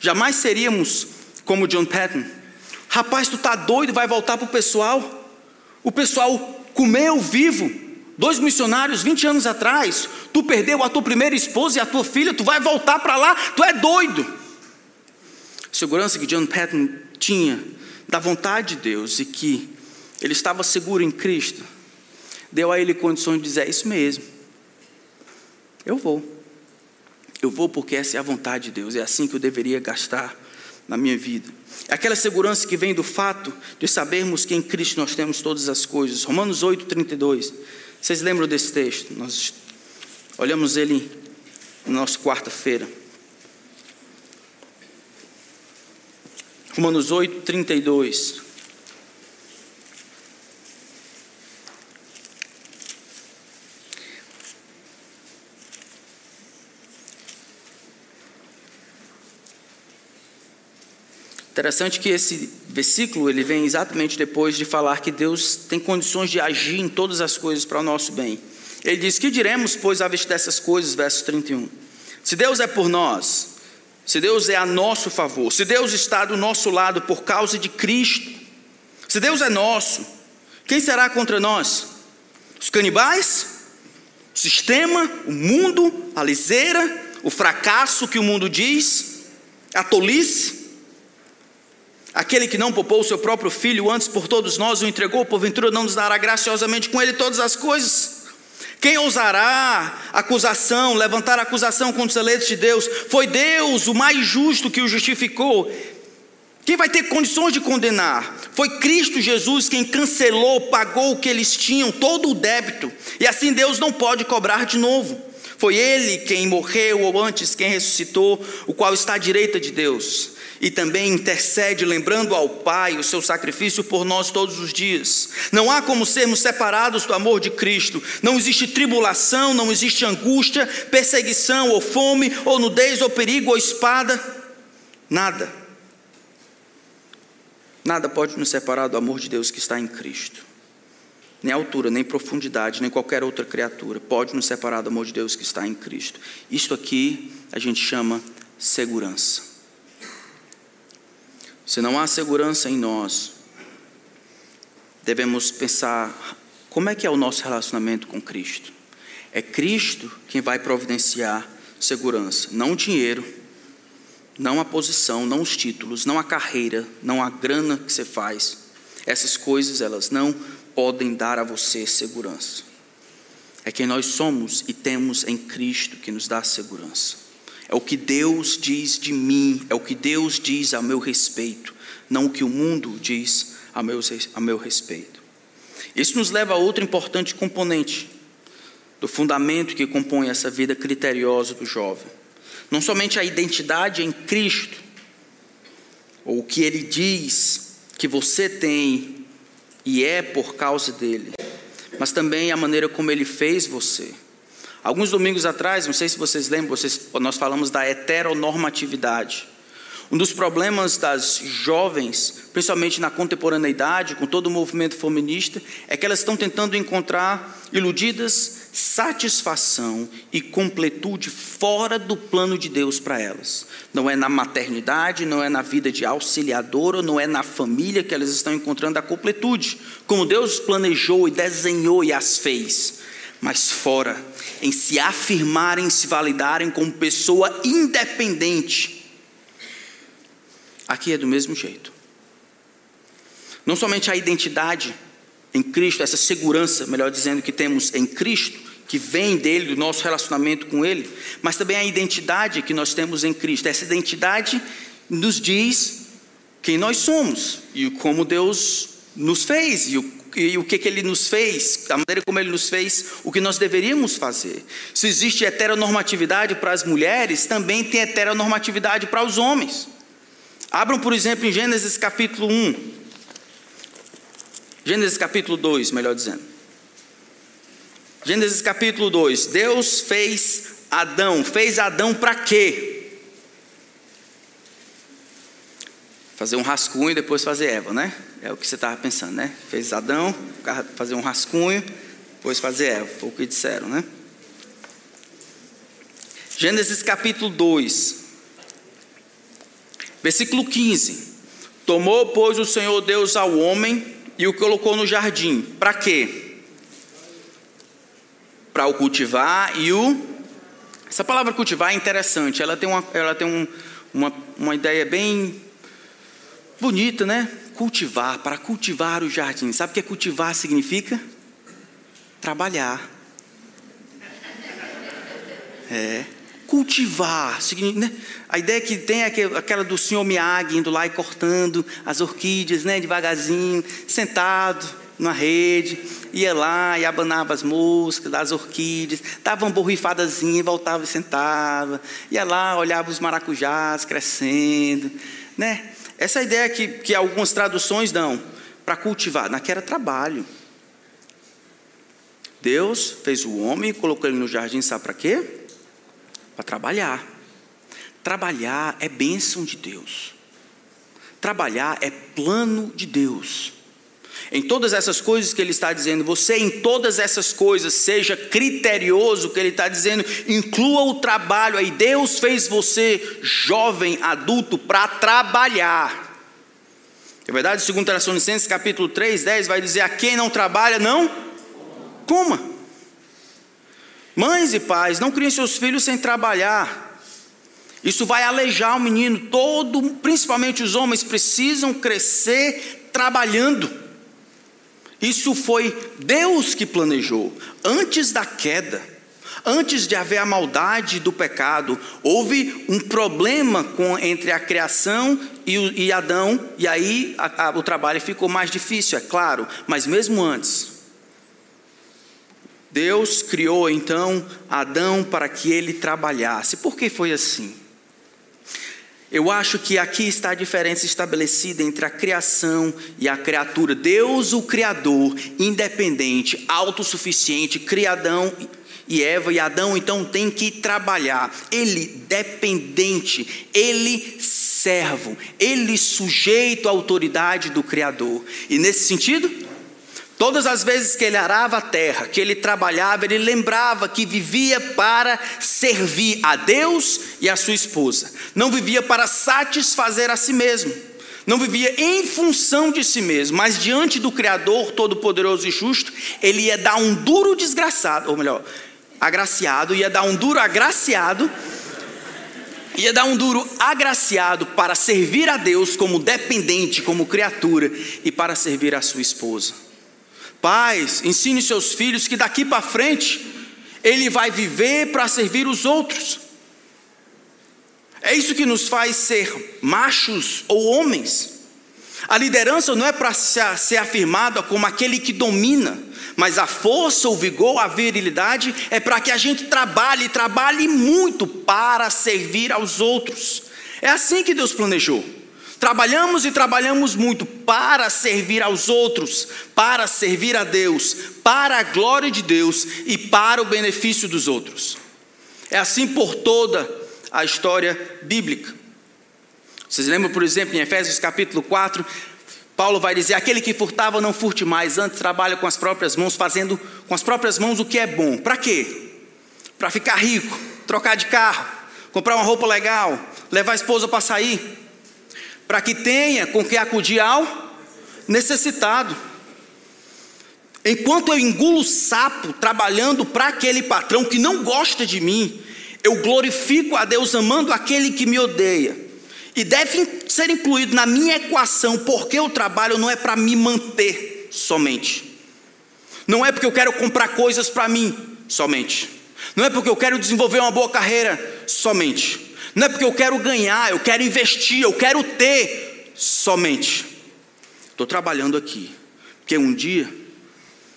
jamais seríamos como John Patton. Rapaz, tu tá doido, vai voltar para o pessoal? O pessoal comeu vivo, dois missionários 20 anos atrás. Tu perdeu a tua primeira esposa e a tua filha, tu vai voltar para lá, tu é doido. Segurança que John Patton tinha da vontade de Deus e que ele estava seguro em Cristo, deu a ele condições de dizer: é isso mesmo, eu vou. Eu vou porque essa é a vontade de Deus, é assim que eu deveria gastar na minha vida. É aquela segurança que vem do fato de sabermos que em Cristo nós temos todas as coisas. Romanos 8, 32. Vocês lembram desse texto? Nós olhamos ele na nossa quarta-feira. Romanos 8, 32. Interessante que esse versículo ele vem exatamente depois de falar que Deus tem condições de agir em todas as coisas para o nosso bem. Ele diz: Que diremos, pois, à vista dessas coisas? Verso 31. Se Deus é por nós, se Deus é a nosso favor, se Deus está do nosso lado por causa de Cristo, se Deus é nosso, quem será contra nós? Os canibais? O sistema? O mundo? A liseira? O fracasso que o mundo diz? A tolice? Aquele que não poupou o seu próprio filho antes por todos nós o entregou, porventura não nos dará graciosamente com ele todas as coisas? Quem ousará acusação, levantar acusação contra os eleitos de Deus? Foi Deus o mais justo que o justificou. Quem vai ter condições de condenar? Foi Cristo Jesus quem cancelou, pagou o que eles tinham, todo o débito. E assim Deus não pode cobrar de novo. Foi Ele quem morreu, ou antes quem ressuscitou, o qual está à direita de Deus e também intercede, lembrando ao Pai o seu sacrifício por nós todos os dias. Não há como sermos separados do amor de Cristo. Não existe tribulação, não existe angústia, perseguição, ou fome, ou nudez, ou perigo, ou espada. Nada. Nada pode nos separar do amor de Deus que está em Cristo. Nem altura, nem profundidade, nem qualquer outra criatura pode nos separar do amor de Deus que está em Cristo. Isto aqui a gente chama segurança. Se não há segurança em nós, devemos pensar como é que é o nosso relacionamento com Cristo. É Cristo quem vai providenciar segurança, não o dinheiro, não a posição, não os títulos, não a carreira, não a grana que você faz. Essas coisas, elas não podem dar a você segurança. É quem nós somos e temos em Cristo que nos dá segurança. É o que Deus diz de mim, é o que Deus diz a meu respeito, não o que o mundo diz a meu, a meu respeito. Isso nos leva a outro importante componente do fundamento que compõe essa vida criteriosa do jovem. Não somente a identidade em Cristo, ou o que ele diz que você tem e é por causa dele, mas também a maneira como ele fez você. Alguns domingos atrás, não sei se vocês lembram, vocês, nós falamos da heteronormatividade. Um dos problemas das jovens, principalmente na contemporaneidade, com todo o movimento feminista, é que elas estão tentando encontrar iludidas satisfação e completude fora do plano de Deus para elas. Não é na maternidade, não é na vida de auxiliadora, não é na família que elas estão encontrando a completude, como Deus planejou e desenhou e as fez, mas fora, em se afirmarem, se validarem como pessoa independente Aqui é do mesmo jeito. Não somente a identidade em Cristo, essa segurança, melhor dizendo, que temos em Cristo, que vem dele, do nosso relacionamento com ele, mas também a identidade que nós temos em Cristo. Essa identidade nos diz quem nós somos e como Deus nos fez e o, e o que, que Ele nos fez, a maneira como Ele nos fez, o que nós deveríamos fazer. Se existe heteronormatividade para as mulheres, também tem heteronormatividade para os homens. Abram, por exemplo, em Gênesis capítulo 1. Gênesis capítulo 2, melhor dizendo. Gênesis capítulo 2. Deus fez Adão. Fez Adão para quê? Fazer um rascunho e depois fazer Eva, né? É o que você estava pensando, né? Fez Adão, fazer um rascunho, depois fazer Eva. Foi o que disseram, né? Gênesis capítulo 2. Versículo 15: Tomou, pois, o Senhor Deus ao homem e o colocou no jardim. Para quê? Para o cultivar e o. Essa palavra cultivar é interessante, ela tem uma, ela tem um, uma, uma ideia bem bonita, né? Cultivar, para cultivar o jardim. Sabe o que é cultivar significa? Trabalhar. É cultivar. Né? A ideia que tem é aquela do senhor Miyagi indo lá e cortando as orquídeas, né, devagarzinho, sentado na rede, ia lá e abanava as moscas das orquídeas, dava uma borrifadazinha, voltava e sentava, ia lá, olhava os maracujás crescendo, né? Essa ideia que, que algumas traduções dão para cultivar, naquela era trabalho. Deus fez o homem e colocou ele no jardim, sabe para quê? para trabalhar. Trabalhar é bênção de Deus. Trabalhar é plano de Deus. Em todas essas coisas que ele está dizendo, você em todas essas coisas seja criterioso, que ele está dizendo, inclua o trabalho aí. Deus fez você jovem, adulto, para trabalhar. É verdade, segundo Tessalonicenses capítulo 3, 10, vai dizer: a quem não trabalha, não coma. Mães e pais, não criem seus filhos sem trabalhar. Isso vai alejar o menino todo, principalmente os homens precisam crescer trabalhando. Isso foi Deus que planejou antes da queda. Antes de haver a maldade do pecado, houve um problema com, entre a criação e, e Adão, e aí a, a, o trabalho ficou mais difícil, é claro, mas mesmo antes, Deus criou então Adão para que ele trabalhasse. Por que foi assim? Eu acho que aqui está a diferença estabelecida entre a criação e a criatura. Deus, o Criador, independente, autossuficiente, criadão e Eva e Adão então tem que trabalhar. Ele dependente, ele servo, ele sujeito à autoridade do Criador. E nesse sentido, Todas as vezes que ele arava a terra, que ele trabalhava, ele lembrava que vivia para servir a Deus e a sua esposa. Não vivia para satisfazer a si mesmo. Não vivia em função de si mesmo, mas diante do Criador Todo-Poderoso e Justo, ele ia dar um duro desgraçado, ou melhor, agraciado, ia dar um duro agraciado, ia dar um duro agraciado para servir a Deus como dependente, como criatura e para servir a sua esposa. Pais, ensine seus filhos que daqui para frente ele vai viver para servir os outros. É isso que nos faz ser machos ou homens. A liderança não é para ser afirmada como aquele que domina, mas a força, o vigor, a virilidade é para que a gente trabalhe, trabalhe muito para servir aos outros. É assim que Deus planejou. Trabalhamos e trabalhamos muito para servir aos outros, para servir a Deus, para a glória de Deus e para o benefício dos outros. É assim por toda a história bíblica. Vocês lembram, por exemplo, em Efésios capítulo 4, Paulo vai dizer: aquele que furtava não furte mais, antes trabalha com as próprias mãos, fazendo com as próprias mãos o que é bom. Para quê? Para ficar rico, trocar de carro, comprar uma roupa legal, levar a esposa para sair para que tenha com que acudir ao necessitado. Enquanto eu engulo sapo trabalhando para aquele patrão que não gosta de mim, eu glorifico a Deus amando aquele que me odeia. E deve ser incluído na minha equação, porque o trabalho não é para me manter somente. Não é porque eu quero comprar coisas para mim somente. Não é porque eu quero desenvolver uma boa carreira somente. Não é porque eu quero ganhar, eu quero investir, eu quero ter somente. Estou trabalhando aqui, porque um dia,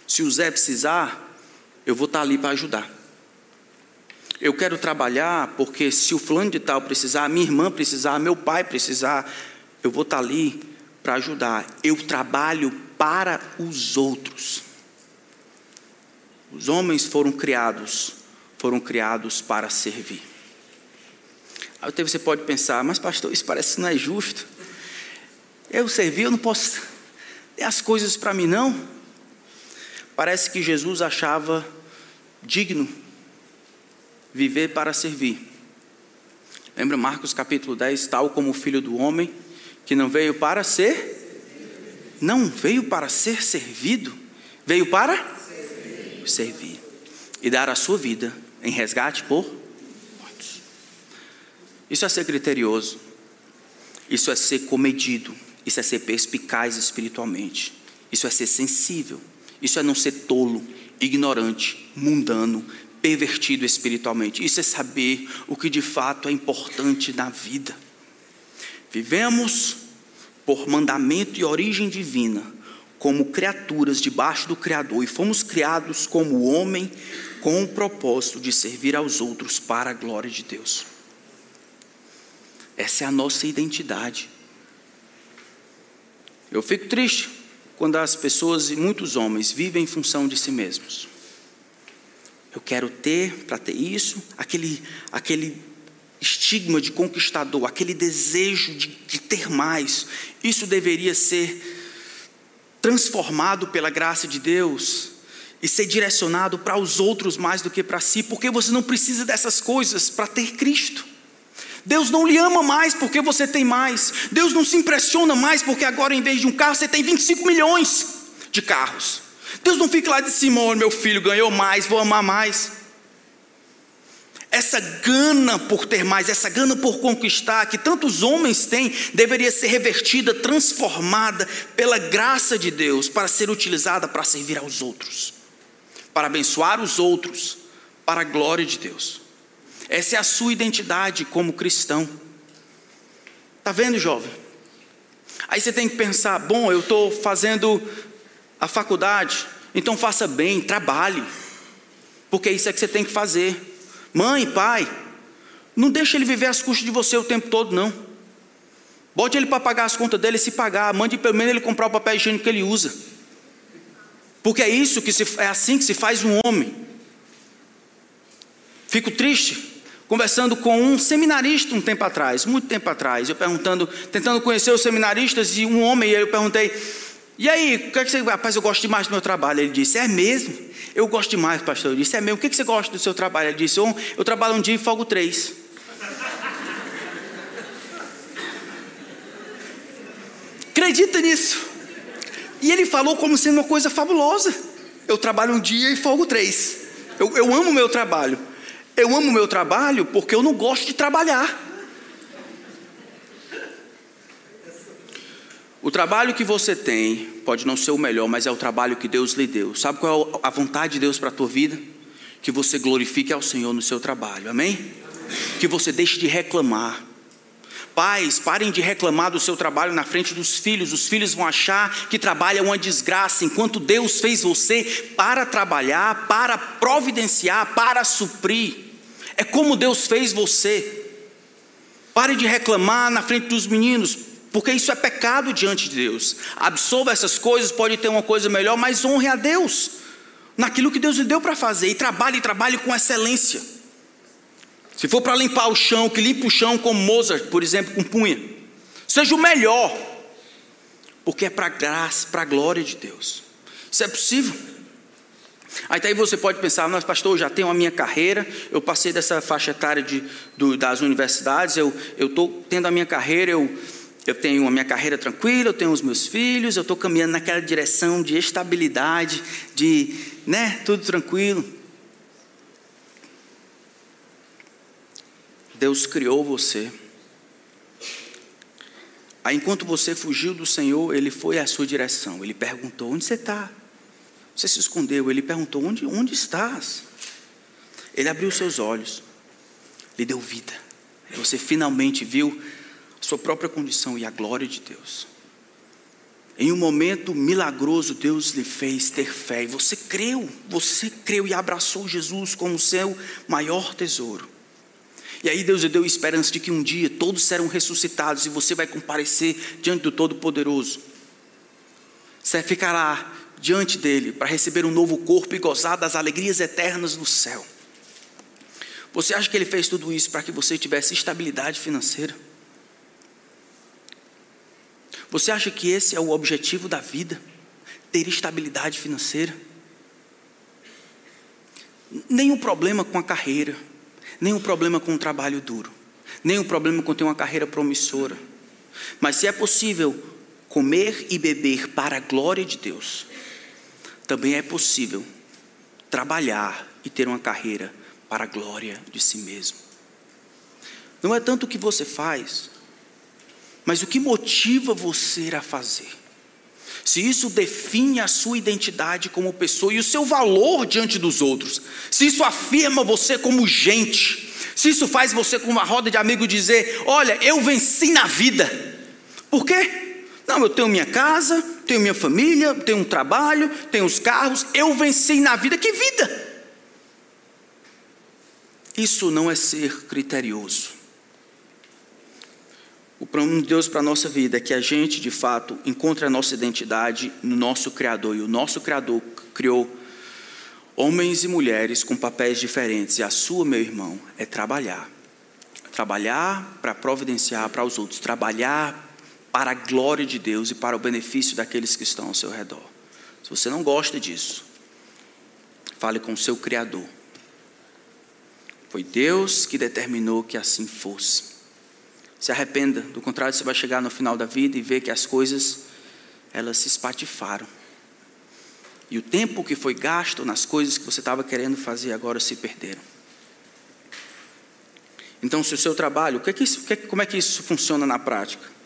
se o Zé precisar, eu vou estar ali para ajudar. Eu quero trabalhar porque se o fulano de tal precisar, minha irmã precisar, meu pai precisar, eu vou estar ali para ajudar. Eu trabalho para os outros. Os homens foram criados, foram criados para servir. Aí você pode pensar, mas pastor, isso parece que não é justo. Eu servi, eu não posso ter as coisas para mim, não. Parece que Jesus achava digno viver para servir. Lembra Marcos capítulo 10, tal como o filho do homem, que não veio para ser, não veio para ser servido, veio para servir, servir e dar a sua vida em resgate por isso é ser criterioso. Isso é ser comedido. Isso é ser perspicaz espiritualmente. Isso é ser sensível. Isso é não ser tolo, ignorante, mundano, pervertido espiritualmente. Isso é saber o que de fato é importante na vida. Vivemos por mandamento e origem divina, como criaturas debaixo do Criador, e fomos criados como homem com o propósito de servir aos outros para a glória de Deus. Essa é a nossa identidade. Eu fico triste quando as pessoas e muitos homens vivem em função de si mesmos. Eu quero ter, para ter isso, aquele, aquele estigma de conquistador, aquele desejo de, de ter mais. Isso deveria ser transformado pela graça de Deus e ser direcionado para os outros mais do que para si, porque você não precisa dessas coisas para ter Cristo. Deus não lhe ama mais porque você tem mais. Deus não se impressiona mais porque agora, em vez de um carro, você tem 25 milhões de carros. Deus não fica lá de cima, olha, meu filho ganhou mais, vou amar mais. Essa gana por ter mais, essa gana por conquistar, que tantos homens têm, deveria ser revertida, transformada pela graça de Deus, para ser utilizada para servir aos outros, para abençoar os outros, para a glória de Deus. Essa é a sua identidade como cristão. Tá vendo, jovem? Aí você tem que pensar: bom, eu estou fazendo a faculdade, então faça bem, trabalhe, porque isso é que você tem que fazer. Mãe, pai, não deixe ele viver as custas de você o tempo todo, não. Bote ele para pagar as contas dele, se pagar, mande pelo menos ele comprar o papel higiênico que ele usa. Porque é isso que se, é assim que se faz um homem. Fico triste conversando com um seminarista um tempo atrás, muito tempo atrás, eu perguntando, tentando conhecer os seminaristas e um homem, e eu perguntei, e aí, o que, é que você, rapaz, eu gosto demais do meu trabalho. Ele disse, é mesmo? Eu gosto demais, pastor. Eu disse, é mesmo, o que, é que você gosta do seu trabalho? Ele disse, eu, eu trabalho um dia e folgo três. Acredita nisso? E ele falou como sendo uma coisa fabulosa. Eu trabalho um dia e folgo três. Eu, eu amo o meu trabalho. Eu amo meu trabalho porque eu não gosto de trabalhar. O trabalho que você tem pode não ser o melhor, mas é o trabalho que Deus lhe deu. Sabe qual é a vontade de Deus para a tua vida? Que você glorifique ao Senhor no seu trabalho, amém? Que você deixe de reclamar, Pais, parem de reclamar do seu trabalho na frente dos filhos. Os filhos vão achar que trabalho é uma desgraça, enquanto Deus fez você para trabalhar, para providenciar, para suprir. É como Deus fez você. Pare de reclamar na frente dos meninos, porque isso é pecado diante de Deus. Absolva essas coisas, pode ter uma coisa melhor, mas honre a Deus naquilo que Deus lhe deu para fazer e trabalhe trabalhe com excelência. Se for para limpar o chão, que limpe o chão como Mozart, por exemplo, com punha. Seja o melhor, porque é para graça, para a glória de Deus. Isso é possível. Aí daí você pode pensar, mas pastor, eu já tenho a minha carreira, eu passei dessa faixa etária de, do, das universidades, eu estou tendo a minha carreira, eu, eu tenho a minha carreira tranquila, eu tenho os meus filhos, eu estou caminhando naquela direção de estabilidade, de, né, tudo tranquilo. Deus criou você. Aí, enquanto você fugiu do Senhor, Ele foi à sua direção. Ele perguntou: Onde você está? Você se escondeu. Ele perguntou: Onde, onde estás? Ele abriu seus olhos, lhe deu vida. Você finalmente viu a sua própria condição e a glória de Deus. Em um momento milagroso, Deus lhe fez ter fé. E você creu, você creu e abraçou Jesus como seu maior tesouro. E aí Deus lhe deu esperança de que um dia todos serão ressuscitados e você vai comparecer diante do Todo-Poderoso. Você ficará diante dele para receber um novo corpo e gozar das alegrias eternas do céu. Você acha que ele fez tudo isso para que você tivesse estabilidade financeira? Você acha que esse é o objetivo da vida? Ter estabilidade financeira? Nenhum problema com a carreira nenhum problema com um trabalho duro, nenhum problema com ter uma carreira promissora. Mas se é possível comer e beber para a glória de Deus, também é possível trabalhar e ter uma carreira para a glória de si mesmo. Não é tanto o que você faz, mas o que motiva você a fazer. Se isso define a sua identidade como pessoa e o seu valor diante dos outros, se isso afirma você como gente, se isso faz você com uma roda de amigos dizer: Olha, eu venci na vida. Por quê? Não, eu tenho minha casa, tenho minha família, tenho um trabalho, tenho os carros, eu venci na vida. Que vida? Isso não é ser criterioso. O plano de Deus para a nossa vida é que a gente, de fato, encontre a nossa identidade no nosso Criador. E o nosso Criador criou homens e mulheres com papéis diferentes. E a sua, meu irmão, é trabalhar. Trabalhar para providenciar para os outros. Trabalhar para a glória de Deus e para o benefício daqueles que estão ao seu redor. Se você não gosta disso, fale com o seu Criador. Foi Deus que determinou que assim fosse. Se arrependa, do contrário você vai chegar no final da vida e ver que as coisas elas se espatifaram. E o tempo que foi gasto nas coisas que você estava querendo fazer agora se perderam. Então, se o seu trabalho, é isso, como é que isso funciona na prática?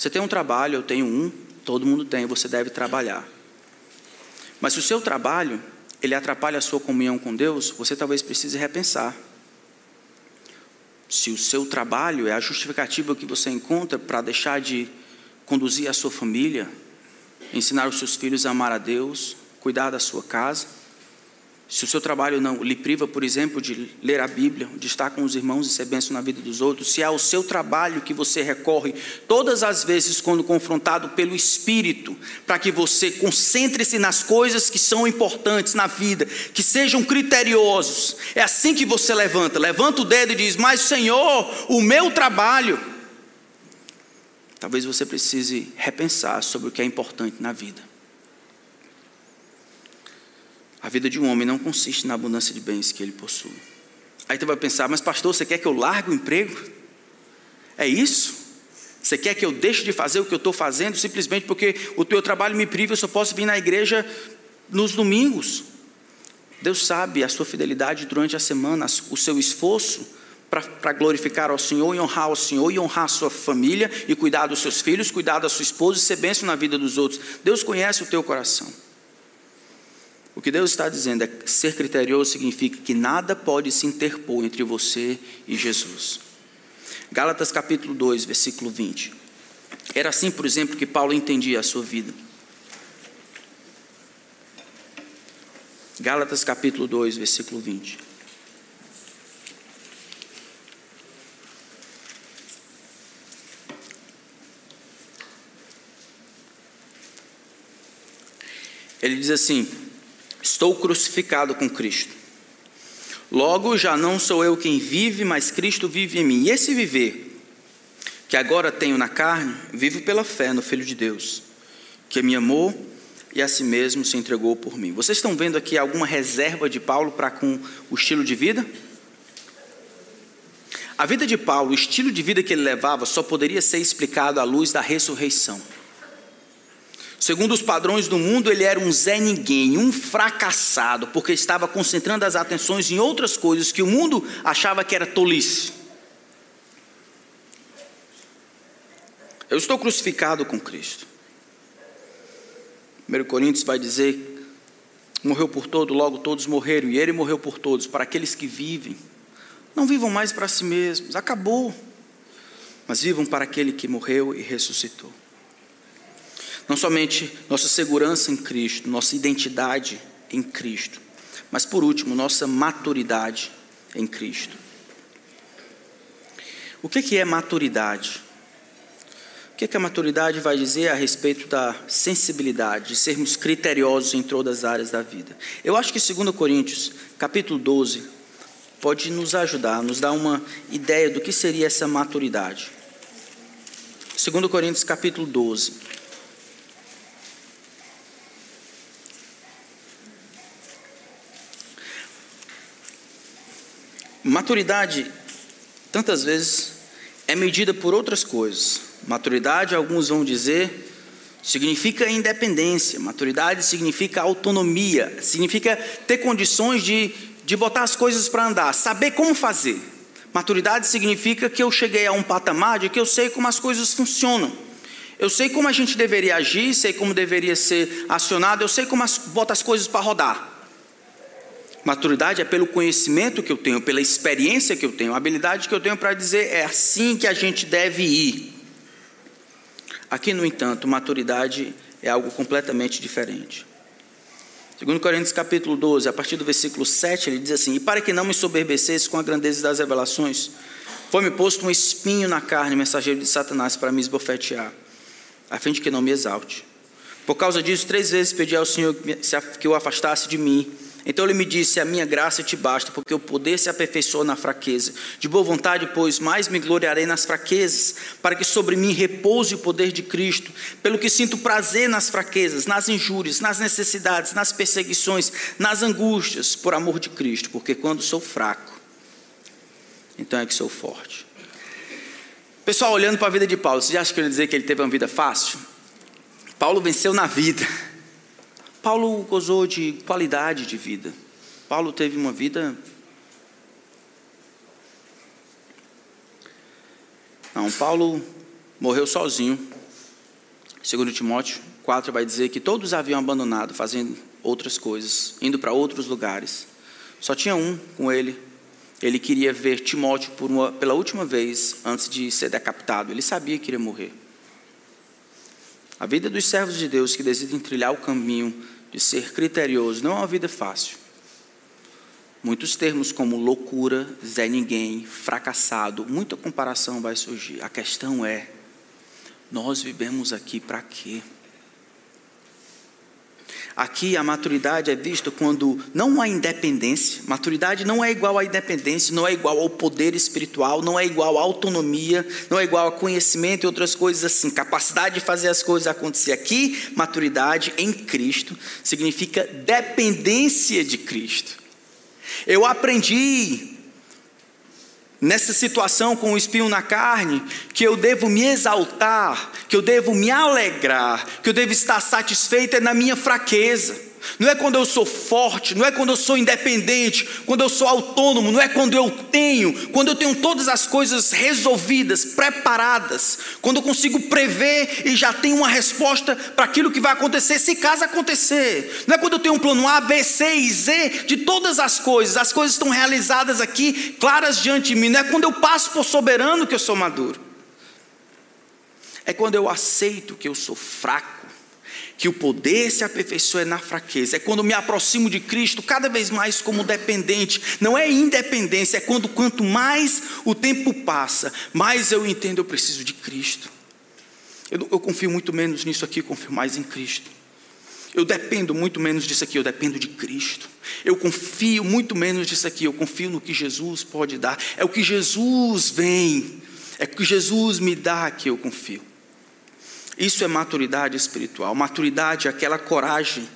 Você tem um trabalho, eu tenho um, todo mundo tem, você deve trabalhar. Mas se o seu trabalho, ele atrapalha a sua comunhão com Deus, você talvez precise repensar se o seu trabalho é a justificativa que você encontra para deixar de conduzir a sua família, ensinar os seus filhos a amar a Deus, cuidar da sua casa, se o seu trabalho não lhe priva, por exemplo, de ler a Bíblia, de estar com os irmãos e ser benção na vida dos outros, se é o seu trabalho que você recorre todas as vezes quando confrontado pelo Espírito, para que você concentre-se nas coisas que são importantes na vida, que sejam criteriosos, é assim que você levanta, levanta o dedo e diz: Mas Senhor, o meu trabalho. Talvez você precise repensar sobre o que é importante na vida. A vida de um homem não consiste na abundância de bens que ele possui. Aí você vai pensar, mas pastor, você quer que eu largue o emprego? É isso? Você quer que eu deixe de fazer o que eu estou fazendo simplesmente porque o teu trabalho me priva, eu só posso vir na igreja nos domingos? Deus sabe a sua fidelidade durante a semana, o seu esforço para glorificar ao Senhor e honrar ao Senhor e honrar a sua família e cuidar dos seus filhos, cuidar da sua esposa e ser bênção na vida dos outros. Deus conhece o teu coração. O que Deus está dizendo é que ser criterioso significa que nada pode se interpor entre você e Jesus. Gálatas capítulo 2, versículo 20. Era assim, por exemplo, que Paulo entendia a sua vida. Gálatas capítulo 2, versículo 20. Ele diz assim: Estou crucificado com Cristo. Logo já não sou eu quem vive, mas Cristo vive em mim. E esse viver que agora tenho na carne, vivo pela fé no Filho de Deus, que me amou e a si mesmo se entregou por mim. Vocês estão vendo aqui alguma reserva de Paulo para com o estilo de vida? A vida de Paulo, o estilo de vida que ele levava, só poderia ser explicado à luz da ressurreição. Segundo os padrões do mundo, ele era um Zé Ninguém, um fracassado, porque estava concentrando as atenções em outras coisas que o mundo achava que era tolice. Eu estou crucificado com Cristo. 1 Coríntios vai dizer: morreu por todos, logo todos morreram, e ele morreu por todos, para aqueles que vivem. Não vivam mais para si mesmos, acabou. Mas vivam para aquele que morreu e ressuscitou. Não somente nossa segurança em Cristo, nossa identidade em Cristo, mas por último, nossa maturidade em Cristo. O que é maturidade? O que a maturidade vai dizer a respeito da sensibilidade, de sermos criteriosos em todas as áreas da vida? Eu acho que 2 Coríntios, capítulo 12, pode nos ajudar, nos dar uma ideia do que seria essa maturidade. 2 Coríntios, capítulo 12. Maturidade, tantas vezes, é medida por outras coisas. Maturidade, alguns vão dizer, significa independência. Maturidade significa autonomia. Significa ter condições de, de botar as coisas para andar, saber como fazer. Maturidade significa que eu cheguei a um patamar de que eu sei como as coisas funcionam. Eu sei como a gente deveria agir, sei como deveria ser acionado, eu sei como as, bota as coisas para rodar. Maturidade é pelo conhecimento que eu tenho, pela experiência que eu tenho, a habilidade que eu tenho para dizer é assim que a gente deve ir. Aqui, no entanto, maturidade é algo completamente diferente. Segundo Coríntios capítulo 12, a partir do versículo 7, ele diz assim: E para que não me soberbecesse com a grandeza das revelações, foi-me posto um espinho na carne, mensageiro de Satanás, para me esbofetear, a fim de que não me exalte. Por causa disso, três vezes pedi ao Senhor que o afastasse de mim. Então ele me disse: A minha graça te basta, porque o poder se aperfeiçoa na fraqueza. De boa vontade, pois, mais me gloriarei nas fraquezas, para que sobre mim repouse o poder de Cristo. Pelo que sinto prazer nas fraquezas, nas injúrias, nas necessidades, nas perseguições, nas angústias, por amor de Cristo, porque quando sou fraco, então é que sou forte. Pessoal, olhando para a vida de Paulo, você acha que ele dizer que ele teve uma vida fácil? Paulo venceu na vida. Paulo gozou de qualidade de vida. Paulo teve uma vida. Não, Paulo morreu sozinho. Segundo Timóteo 4 vai dizer que todos haviam abandonado, fazendo outras coisas, indo para outros lugares. Só tinha um com ele. Ele queria ver Timóteo uma, pela última vez antes de ser decapitado. Ele sabia que iria morrer. A vida dos servos de Deus que decidem trilhar o caminho de ser criterioso não é uma vida fácil. Muitos termos como loucura, Zé Ninguém, fracassado, muita comparação vai surgir. A questão é: nós vivemos aqui para quê? Aqui a maturidade é vista quando não há independência. Maturidade não é igual à independência, não é igual ao poder espiritual, não é igual à autonomia, não é igual a conhecimento e outras coisas assim. Capacidade de fazer as coisas acontecer. Aqui, maturidade em Cristo significa dependência de Cristo. Eu aprendi nessa situação com o espinho na carne, que eu devo me exaltar, que eu devo me alegrar, que eu devo estar satisfeito é na minha fraqueza. Não é quando eu sou forte, não é quando eu sou independente, quando eu sou autônomo, não é quando eu tenho, quando eu tenho todas as coisas resolvidas, preparadas, quando eu consigo prever e já tenho uma resposta para aquilo que vai acontecer, se caso acontecer. Não é quando eu tenho um plano A, B, C e Z de todas as coisas, as coisas estão realizadas aqui, claras diante de mim, não é quando eu passo por soberano que eu sou maduro. É quando eu aceito que eu sou fraco que o poder se aperfeiçoa na fraqueza. É quando me aproximo de Cristo cada vez mais como dependente. Não é independência, é quando quanto mais o tempo passa, mais eu entendo eu preciso de Cristo. Eu, eu confio muito menos nisso aqui, confio mais em Cristo. Eu dependo muito menos disso aqui, eu dependo de Cristo. Eu confio muito menos disso aqui, eu confio no que Jesus pode dar. É o que Jesus vem, é o que Jesus me dá que eu confio. Isso é maturidade espiritual. Maturidade é aquela coragem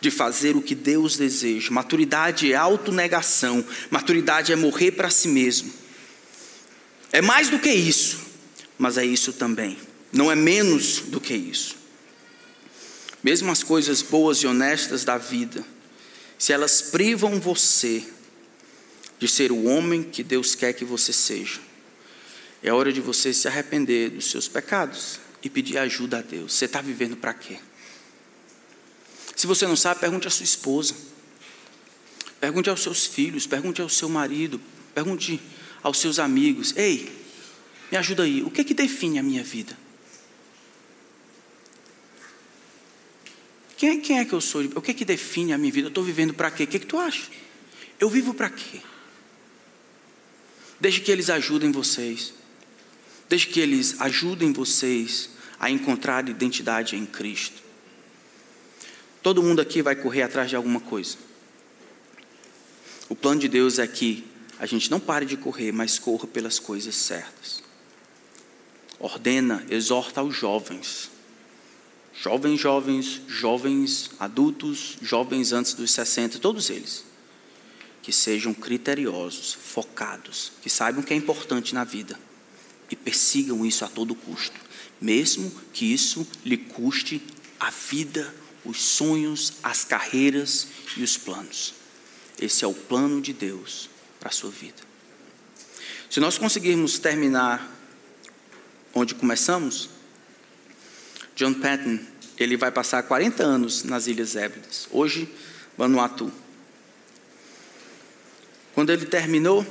de fazer o que Deus deseja. Maturidade é autonegação. Maturidade é morrer para si mesmo. É mais do que isso, mas é isso também. Não é menos do que isso. Mesmo as coisas boas e honestas da vida, se elas privam você de ser o homem que Deus quer que você seja, é hora de você se arrepender dos seus pecados e pedir ajuda a Deus. Você está vivendo para quê? Se você não sabe, pergunte à sua esposa. Pergunte aos seus filhos, pergunte ao seu marido, pergunte aos seus amigos. Ei, me ajuda aí, o que, que define a minha vida? Quem, quem é que eu sou? O que, que define a minha vida? Eu estou vivendo para quê? O que, que tu acha? Eu vivo para quê? Deixe que eles ajudem vocês. Deixe que eles ajudem vocês a encontrar identidade em Cristo. Todo mundo aqui vai correr atrás de alguma coisa. O plano de Deus é que a gente não pare de correr, mas corra pelas coisas certas. Ordena, exorta aos jovens. Jovens, jovens, jovens adultos, jovens antes dos 60, todos eles. Que sejam criteriosos, focados, que saibam o que é importante na vida e persigam isso a todo custo mesmo que isso lhe custe a vida, os sonhos, as carreiras e os planos. Esse é o plano de Deus para a sua vida. Se nós conseguirmos terminar onde começamos, John Patton, ele vai passar 40 anos nas Ilhas Hébridas, hoje Vanuatu. Quando ele terminou,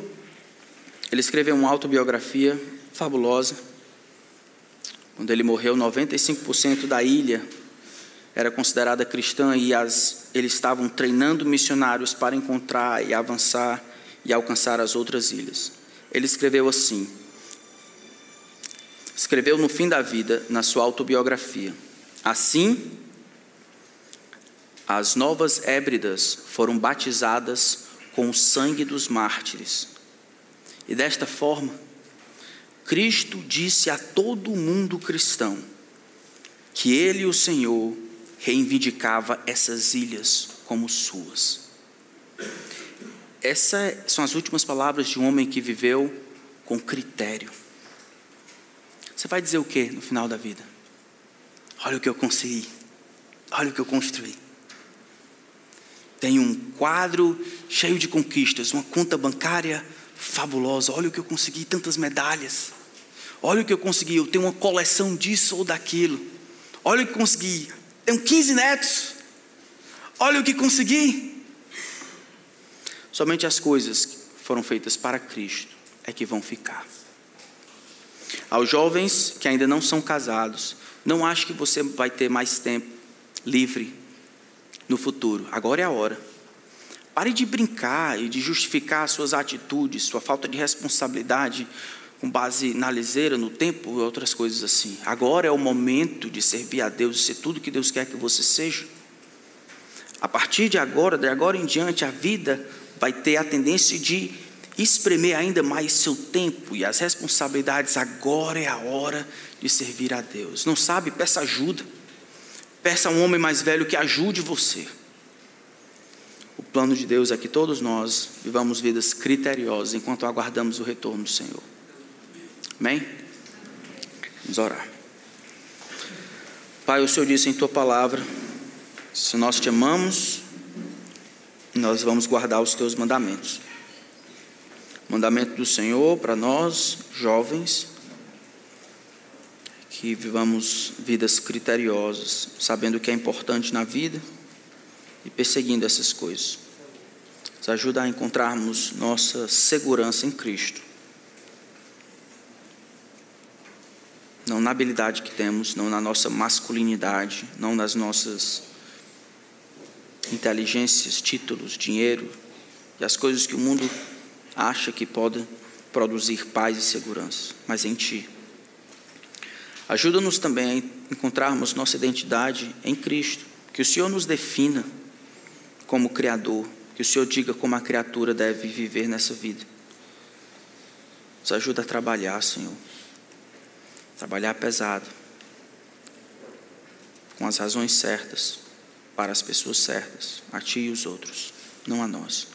ele escreveu uma autobiografia fabulosa, quando ele morreu, 95% da ilha era considerada cristã e as, eles estavam treinando missionários para encontrar e avançar e alcançar as outras ilhas. Ele escreveu assim: escreveu no fim da vida, na sua autobiografia. Assim, as novas Hébridas foram batizadas com o sangue dos mártires. E desta forma, Cristo disse a todo mundo cristão que ele, o Senhor, reivindicava essas ilhas como suas. Essas são as últimas palavras de um homem que viveu com critério. Você vai dizer o que no final da vida? Olha o que eu consegui, olha o que eu construí. Tenho um quadro cheio de conquistas, uma conta bancária fabulosa. Olha o que eu consegui, tantas medalhas. Olha o que eu consegui, eu tenho uma coleção disso ou daquilo. Olha o que consegui, tenho 15 netos. Olha o que consegui. Somente as coisas que foram feitas para Cristo é que vão ficar. Aos jovens que ainda não são casados, não acho que você vai ter mais tempo livre no futuro. Agora é a hora. Pare de brincar e de justificar suas atitudes, sua falta de responsabilidade com base na liseira, no tempo e outras coisas assim. Agora é o momento de servir a Deus e ser tudo que Deus quer que você seja. A partir de agora, de agora em diante, a vida vai ter a tendência de espremer ainda mais seu tempo e as responsabilidades. Agora é a hora de servir a Deus. Não sabe? Peça ajuda. Peça a um homem mais velho que ajude você. O plano de Deus é que todos nós vivamos vidas criteriosas enquanto aguardamos o retorno do Senhor. Amém? Vamos orar. Pai, o Senhor disse em tua palavra Se nós te amamos, nós vamos guardar os teus mandamentos. Mandamento do Senhor para nós, jovens, que vivamos vidas criteriosas, sabendo o que é importante na vida e perseguindo essas coisas. Nos ajuda a encontrarmos nossa segurança em Cristo. Não na habilidade que temos, não na nossa masculinidade, não nas nossas inteligências, títulos, dinheiro e as coisas que o mundo acha que podem produzir paz e segurança, mas em Ti. Ajuda-nos também a encontrarmos nossa identidade em Cristo, que o Senhor nos defina como Criador, que o Senhor diga como a criatura deve viver nessa vida. Nos ajuda a trabalhar, Senhor. Trabalhar pesado, com as razões certas, para as pessoas certas, a Ti e os outros, não a nós.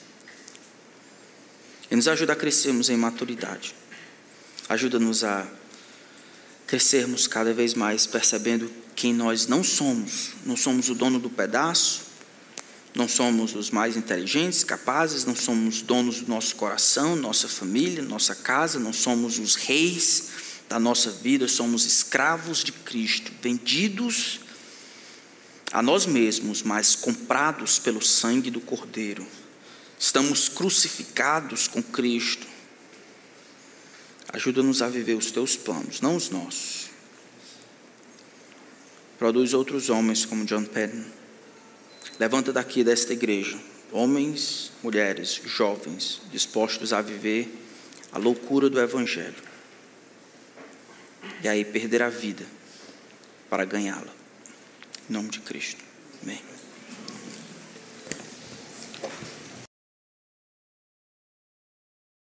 E nos ajuda a crescermos em maturidade. Ajuda-nos a crescermos cada vez mais percebendo quem nós não somos. Não somos o dono do pedaço, não somos os mais inteligentes, capazes, não somos donos do nosso coração, nossa família, nossa casa, não somos os reis da nossa vida, somos escravos de Cristo, vendidos a nós mesmos, mas comprados pelo sangue do Cordeiro. Estamos crucificados com Cristo. Ajuda-nos a viver os teus planos, não os nossos. Produz outros homens como John Patton. Levanta daqui desta igreja homens, mulheres, jovens, dispostos a viver a loucura do Evangelho. E aí perder a vida para ganhá-la. Em nome de Cristo. Amém.